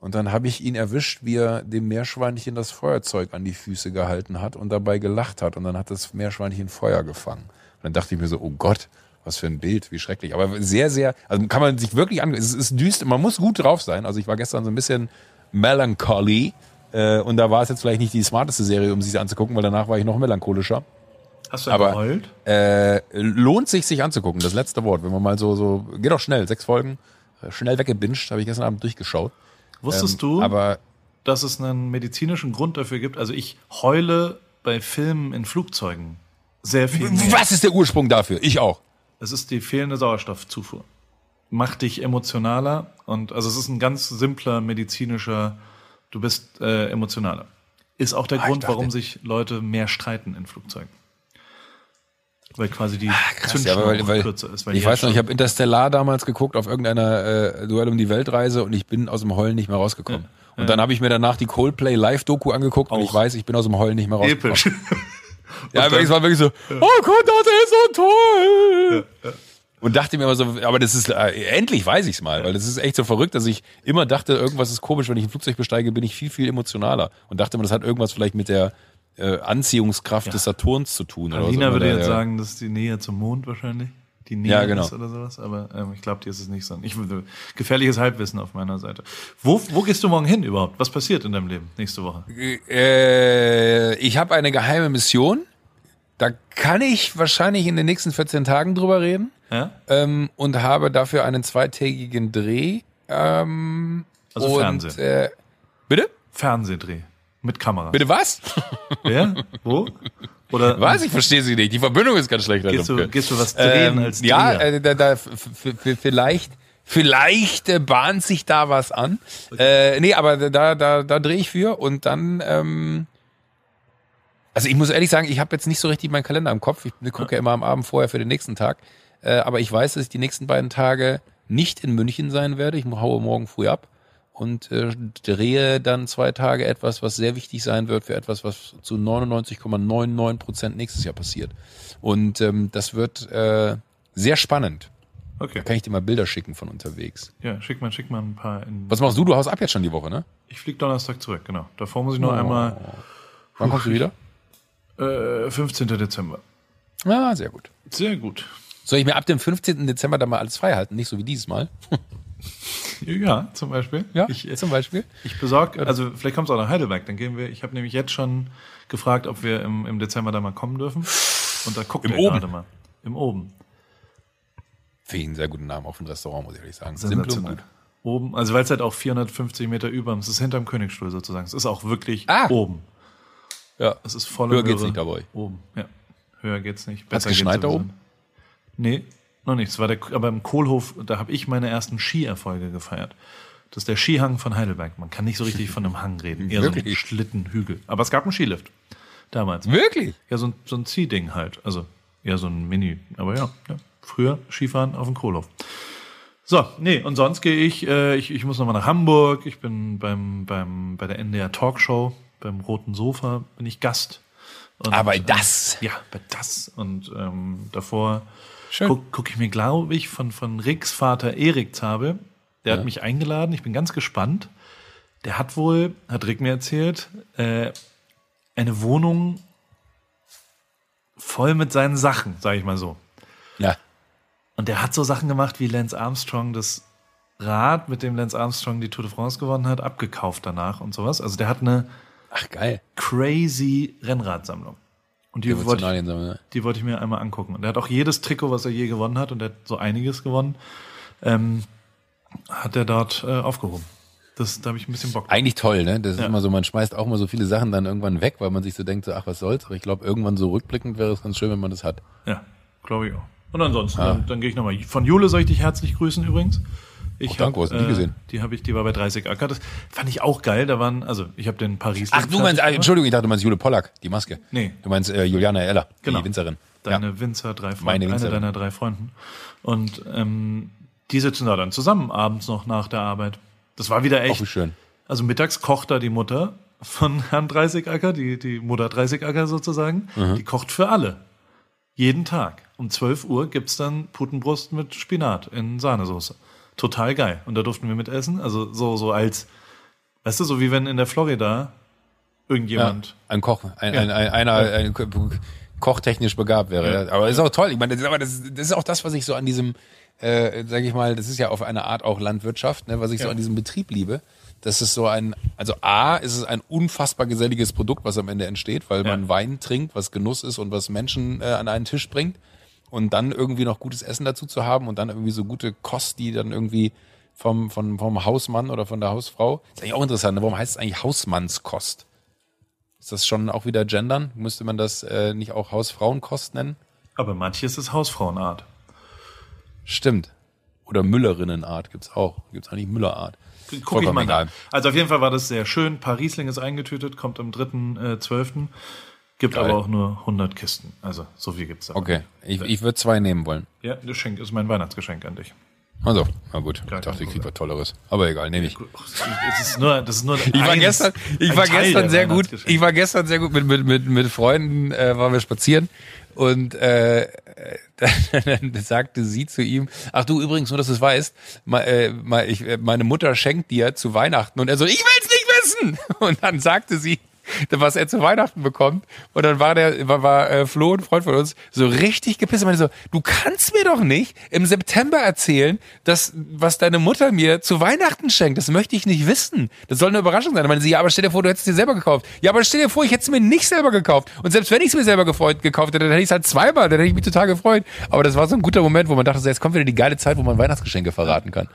und dann habe ich ihn erwischt, wie er dem Meerschweinchen das Feuerzeug an die Füße gehalten hat und dabei gelacht hat. Und dann hat das Meerschweinchen Feuer gefangen. Und dann dachte ich mir so, oh Gott, was für ein Bild, wie schrecklich. Aber sehr, sehr, also kann man sich wirklich an, es ist düster, man muss gut drauf sein. Also ich war gestern so ein bisschen melancholy. Äh, und da war es jetzt vielleicht nicht die smarteste Serie, um sich anzugucken, weil danach war ich noch melancholischer. Hast du Aber geheult? äh, lohnt sich, sich anzugucken. Das letzte Wort, wenn man mal so, so, geht auch schnell, sechs Folgen, äh, schnell weggebinged, habe ich gestern Abend durchgeschaut. Wusstest Ähm, du, Aber dass es einen medizinischen Grund dafür gibt? Also ich heule bei Filmen in Flugzeugen sehr viel mehr. was ist der Ursprung dafür? Ich auch. Es ist die fehlende Sauerstoffzufuhr. Macht dich emotionaler und also es ist ein ganz simpler medizinischer, du bist äh, emotionaler. Ist auch der Ah, Grund, dachte- warum sich Leute mehr streiten in Flugzeugen. Weil quasi die Ah, Ja, Zündschnur weil, weil, kürzer ist. Ich weiß noch, ja ich habe Interstellar damals geguckt auf irgendeiner äh, Duell um die Weltreise und ich bin aus dem Heulen nicht mehr rausgekommen. Und dann habe ich mir danach die Coldplay Live-Doku angeguckt und Auch. ich weiß, ich bin aus dem Heulen nicht mehr rausgekommen. episch. Ja, wirklich, es war wirklich so, oh Gott, das ist so toll. Und dachte mir immer so, aber das ist, äh, endlich weiß ich's mal, weil das ist echt so verrückt, dass ich immer dachte, irgendwas ist komisch, wenn ich ein Flugzeug besteige, bin ich viel, viel emotionaler. Und dachte mir, das hat irgendwas vielleicht mit der äh, Anziehungskraft des Saturns zu tun. Alina so, würde jetzt der- sagen, das ist die Nähe zum Mond wahrscheinlich. Die Nähe Ja, genau. ist oder sowas, aber ähm, ich glaube, dir ist es nicht so. Ich würde gefährliches Halbwissen auf meiner Seite. Wo, wo gehst du morgen hin überhaupt? Was passiert in deinem Leben nächste Woche? Äh, ich habe eine geheime Mission. Da kann ich wahrscheinlich in den nächsten 14 Tagen drüber reden. Ja? Ähm, und habe dafür einen zweitägigen Dreh. Ähm, Also und, Fernsehen. Äh, bitte? Fernsehdreh mit Kamera. Bitte was? Ja? Wo? Oder Was? Ich verstehe Sie nicht. Die Verbindung ist ganz schlecht. Gehst du, gehst du was drehen Ähm, als ja, Dreher? äh, da, da, vielleicht, vielleicht äh, bahnt sich da was an. Äh, nee, aber da, da, da drehe ich für und dann. Ähm, also ich muss ehrlich sagen, ich habe jetzt nicht so richtig meinen Kalender im Kopf. Ich gucke ja immer am Abend vorher für den nächsten Tag. Äh, aber ich weiß, dass ich die nächsten beiden Tage nicht in München sein werde. Ich haue morgen früh ab und äh, drehe dann zwei Tage etwas, was sehr wichtig sein wird für etwas, was zu 99,99 Prozent nächstes Jahr passiert. Und ähm, das wird äh, sehr spannend. Okay. Kann ich dir mal Bilder schicken von unterwegs. Ja, schick mal, schick mal ein paar. In Was machst du? Du haust ab jetzt schon die Woche, ne? ich flieg Donnerstag zurück, genau. Davor muss ich noch einmal Wann kommst du wieder? äh, 15. Dezember. Ah, sehr gut. Sehr gut. Soll ich mir ab dem 15. Dezember dann mal alles frei halten? Nicht so wie dieses Mal. Ja, zum Beispiel. Ich, äh, zum Beispiel. ich besorge, also vielleicht kommst du auch nach Heidelberg, dann gehen wir. Ich habe nämlich jetzt schon gefragt, ob wir im, im Dezember da mal kommen dürfen. Und da gucken Im wir Oben? gerade mal. Im Oben. Finde ich einen sehr guten Namen auf ein Restaurant, muss ich ehrlich sagen. Simple und gut. Oben, also weil es halt auch 450 Meter über, es ist hinterm Königsstuhl sozusagen. Es ist auch wirklich Ah. oben. Ja. Es ist volle Höher geht's Möhre. nicht da bei euch. Oben, ja. Höher geht's nicht. Hat's Besser geht's geschneit da oben? nicht. Nee, noch nichts. War der, aber im Kohlhof, da habe ich meine ersten Skierfolge gefeiert. Das ist der Skihang von Heidelberg. Man kann nicht so richtig von einem Hang reden. Eher so ein Wirklich? Schlittenhügel. Aber es gab einen Skilift. Damals. Wirklich? Ja, so ein, so ein Ziehding halt. Also eher so ein Mini. Aber ja, ja. früher Skifahren auf dem Kohlhof. So, nee, und sonst gehe ich, äh, ich, ich muss nochmal nach Hamburg. Ich bin beim, beim, bei der NDR Talkshow, beim Roten Sofa, bin ich Gast. Und, Aber äh, das. ja, bei das. Und ähm, davor. Gucke guck ich mir, glaube ich, von, von Ricks Vater Erik Zabel. Der hat mich eingeladen. Ich bin ganz gespannt. Der hat wohl, hat Rick mir erzählt, äh, eine Wohnung voll mit seinen Sachen, sage ich mal so. Ja. Und der hat so Sachen gemacht, wie Lance Armstrong das Rad, mit dem Lance Armstrong die Tour de France gewonnen hat, abgekauft danach und sowas. Also der hat eine Ach, geil. crazy Rennradsammlung. Und die wollte, ich, ne? die wollte ich mir einmal angucken. Und er hat auch jedes Trikot, was er je gewonnen hat, und er hat so einiges gewonnen, ähm, hat er dort äh, aufgehoben. Das, da habe ich ein bisschen Bock. Eigentlich toll, ne? Das ist Ja. immer so, man schmeißt auch mal so viele Sachen dann irgendwann weg, weil man sich so denkt, so, ach, was soll's. Aber ich glaube, irgendwann so rückblickend wäre es ganz schön, wenn man das hat. Ja, glaube ich auch. Und ansonsten, dann, dann gehe ich nochmal. Von Jule soll ich dich herzlich grüßen übrigens. Ich Oh, danke, hast du die gesehen? Die habe ich, die war bei 30 Acker. Das fand ich auch geil. Da waren, also ich habe den Paris. Ach, du meinst, ah, Entschuldigung, ich dachte, du meinst Jule Pollack, die Maske. Nee. Du meinst äh, Juliana Eller, Genau. die Winzerin. Deine Ja. Winzer, drei Freunde, Meine eine Winzerin. deiner drei Freunden. Und ähm, die sitzen da dann zusammen abends noch nach der Arbeit. Das war wieder Auch echt. wie schön. Also mittags kocht da die Mutter von Herrn Dreißigacker, die, die Mutter Dreißigacker sozusagen, Mhm. die kocht für alle. Jeden Tag. Um 12 Uhr gibt's dann Putenbrust mit Spinat in Sahnesoße. Total geil. Und da durften wir mit essen. Also so, so als, weißt du, so wie wenn in der Florida Ja, irgendjemand. ein Koch, ein, Ja. ein, ein, einer, ein Ko- kochtechnisch begabt wäre. Ja. Aber ist auch toll. Ich meine, das ist, aber das, das ist auch das, was ich so an diesem, äh, sage ich mal, das ist ja auf eine Art auch Landwirtschaft, ne, was ich so Ja. an diesem Betrieb liebe. Das ist so ein, also A, ist es ein unfassbar geselliges Produkt, was am Ende entsteht, weil Ja. man Wein trinkt, was Genuss ist und was Menschen äh, an einen Tisch bringt. Und dann irgendwie noch gutes Essen dazu zu haben und dann irgendwie so gute Kost, die dann irgendwie vom, vom, vom Hausmann oder von der Hausfrau. Ist eigentlich auch interessant, ne? warum heißt es eigentlich Hausmannskost? Ist das schon auch wieder gendern? Müsste man das äh, nicht auch Hausfrauenkost nennen? Aber manches ist Hausfrauenart. Stimmt. Oder Müllerinnenart gibt's auch. Gibt's eigentlich Müllerart? Guck ich Vollkommen mal egal. Also auf jeden Fall war das sehr schön. Parisling ist eingetütet, kommt am 3.12. Gibt Geil. aber auch nur 100 Kisten. Also so viel gibt's da. Okay, ich, ich würde zwei nehmen wollen. Ja, das Geschenk ist mein Weihnachtsgeschenk an dich. Also, na gut. Ich dachte, ich krieg was Tolleres. Aber egal, nehme ich. Es ist nur, das ist nur Ich war gestern, ich war gestern sehr gut. Ich war gestern sehr gut mit mit mit, mit Freunden äh, waren wir spazieren und äh, dann sagte sie zu ihm: Ach du übrigens nur, dass du es weißt, ma, äh, ma, ich, äh, meine Mutter schenkt dir zu Weihnachten und er so: Ich will's nicht wissen. Und dann sagte sie was er zu Weihnachten bekommt. Und dann war der, war, war äh, Flo, ein Freund von uns, so richtig gepisst. Er meinte so, du kannst mir doch nicht im September erzählen, dass, was deine Mutter mir zu Weihnachten schenkt. Das möchte ich nicht wissen. Das soll eine Überraschung sein. Er meinte sie, ja, aber stell dir vor, du hättest es dir selber gekauft. Ja, aber stell dir vor, ich hätte es mir nicht selber gekauft. Und selbst wenn ich es mir selber gefreut, gekauft hätte, dann hätte ich es halt zweimal, dann hätte ich mich total gefreut. Aber das war so ein guter Moment, wo man dachte, so, jetzt kommt wieder die geile Zeit, wo man Weihnachtsgeschenke verraten kann.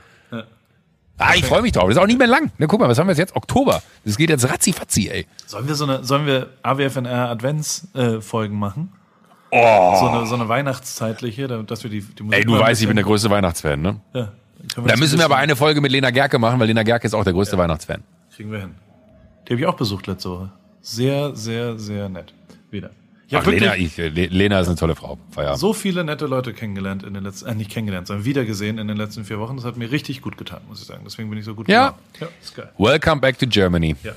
Ah, ich freue mich drauf. Das ist auch nicht mehr lang. Na, guck mal, was haben wir jetzt? Oktober. Das geht jetzt ratzi-fatzi, ey. Sollen wir so eine, sollen wir AWFNR Adventsfolgen äh, machen? Oh. So eine, so eine weihnachtszeitliche, da- dass wir die, die Musik Ey, du weißt, ich bin der größte Weihnachtsfan, ne? Ja, Da müssen wir aber eine Folge mit Lena Gerke machen, weil Lena Gerke ist auch der größte Weihnachtsfan. Kriegen wir hin. Die habe ich auch besucht letzte Woche. Sehr, sehr, sehr nett. Wieder. Ja, Ach. Lena, ich, Le- Lena ist eine tolle Frau. Feierabend. So viele nette Leute kennengelernt in den letzten, äh, nicht kennengelernt, sondern wiedergesehen in den letzten vier Wochen. Das hat mir richtig gut getan, muss ich sagen. Deswegen bin ich so gut Ja. Ja, ist geil. Welcome back to Germany. Ja.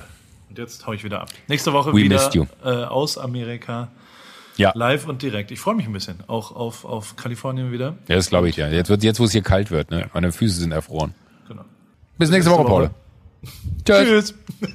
Und jetzt hau ich wieder ab. Nächste Woche We wieder äh, aus Amerika, Ja, live und direkt. Ich freue mich ein bisschen. Auch auf, auf Kalifornien wieder. ja das glaube ich ja. Jetzt, wird, jetzt, wo es hier kalt wird, ne? meine Füße sind erfroren. Genau. Bis nächste nächste Woche, Woche. Paul. Tschüss. Tschüss.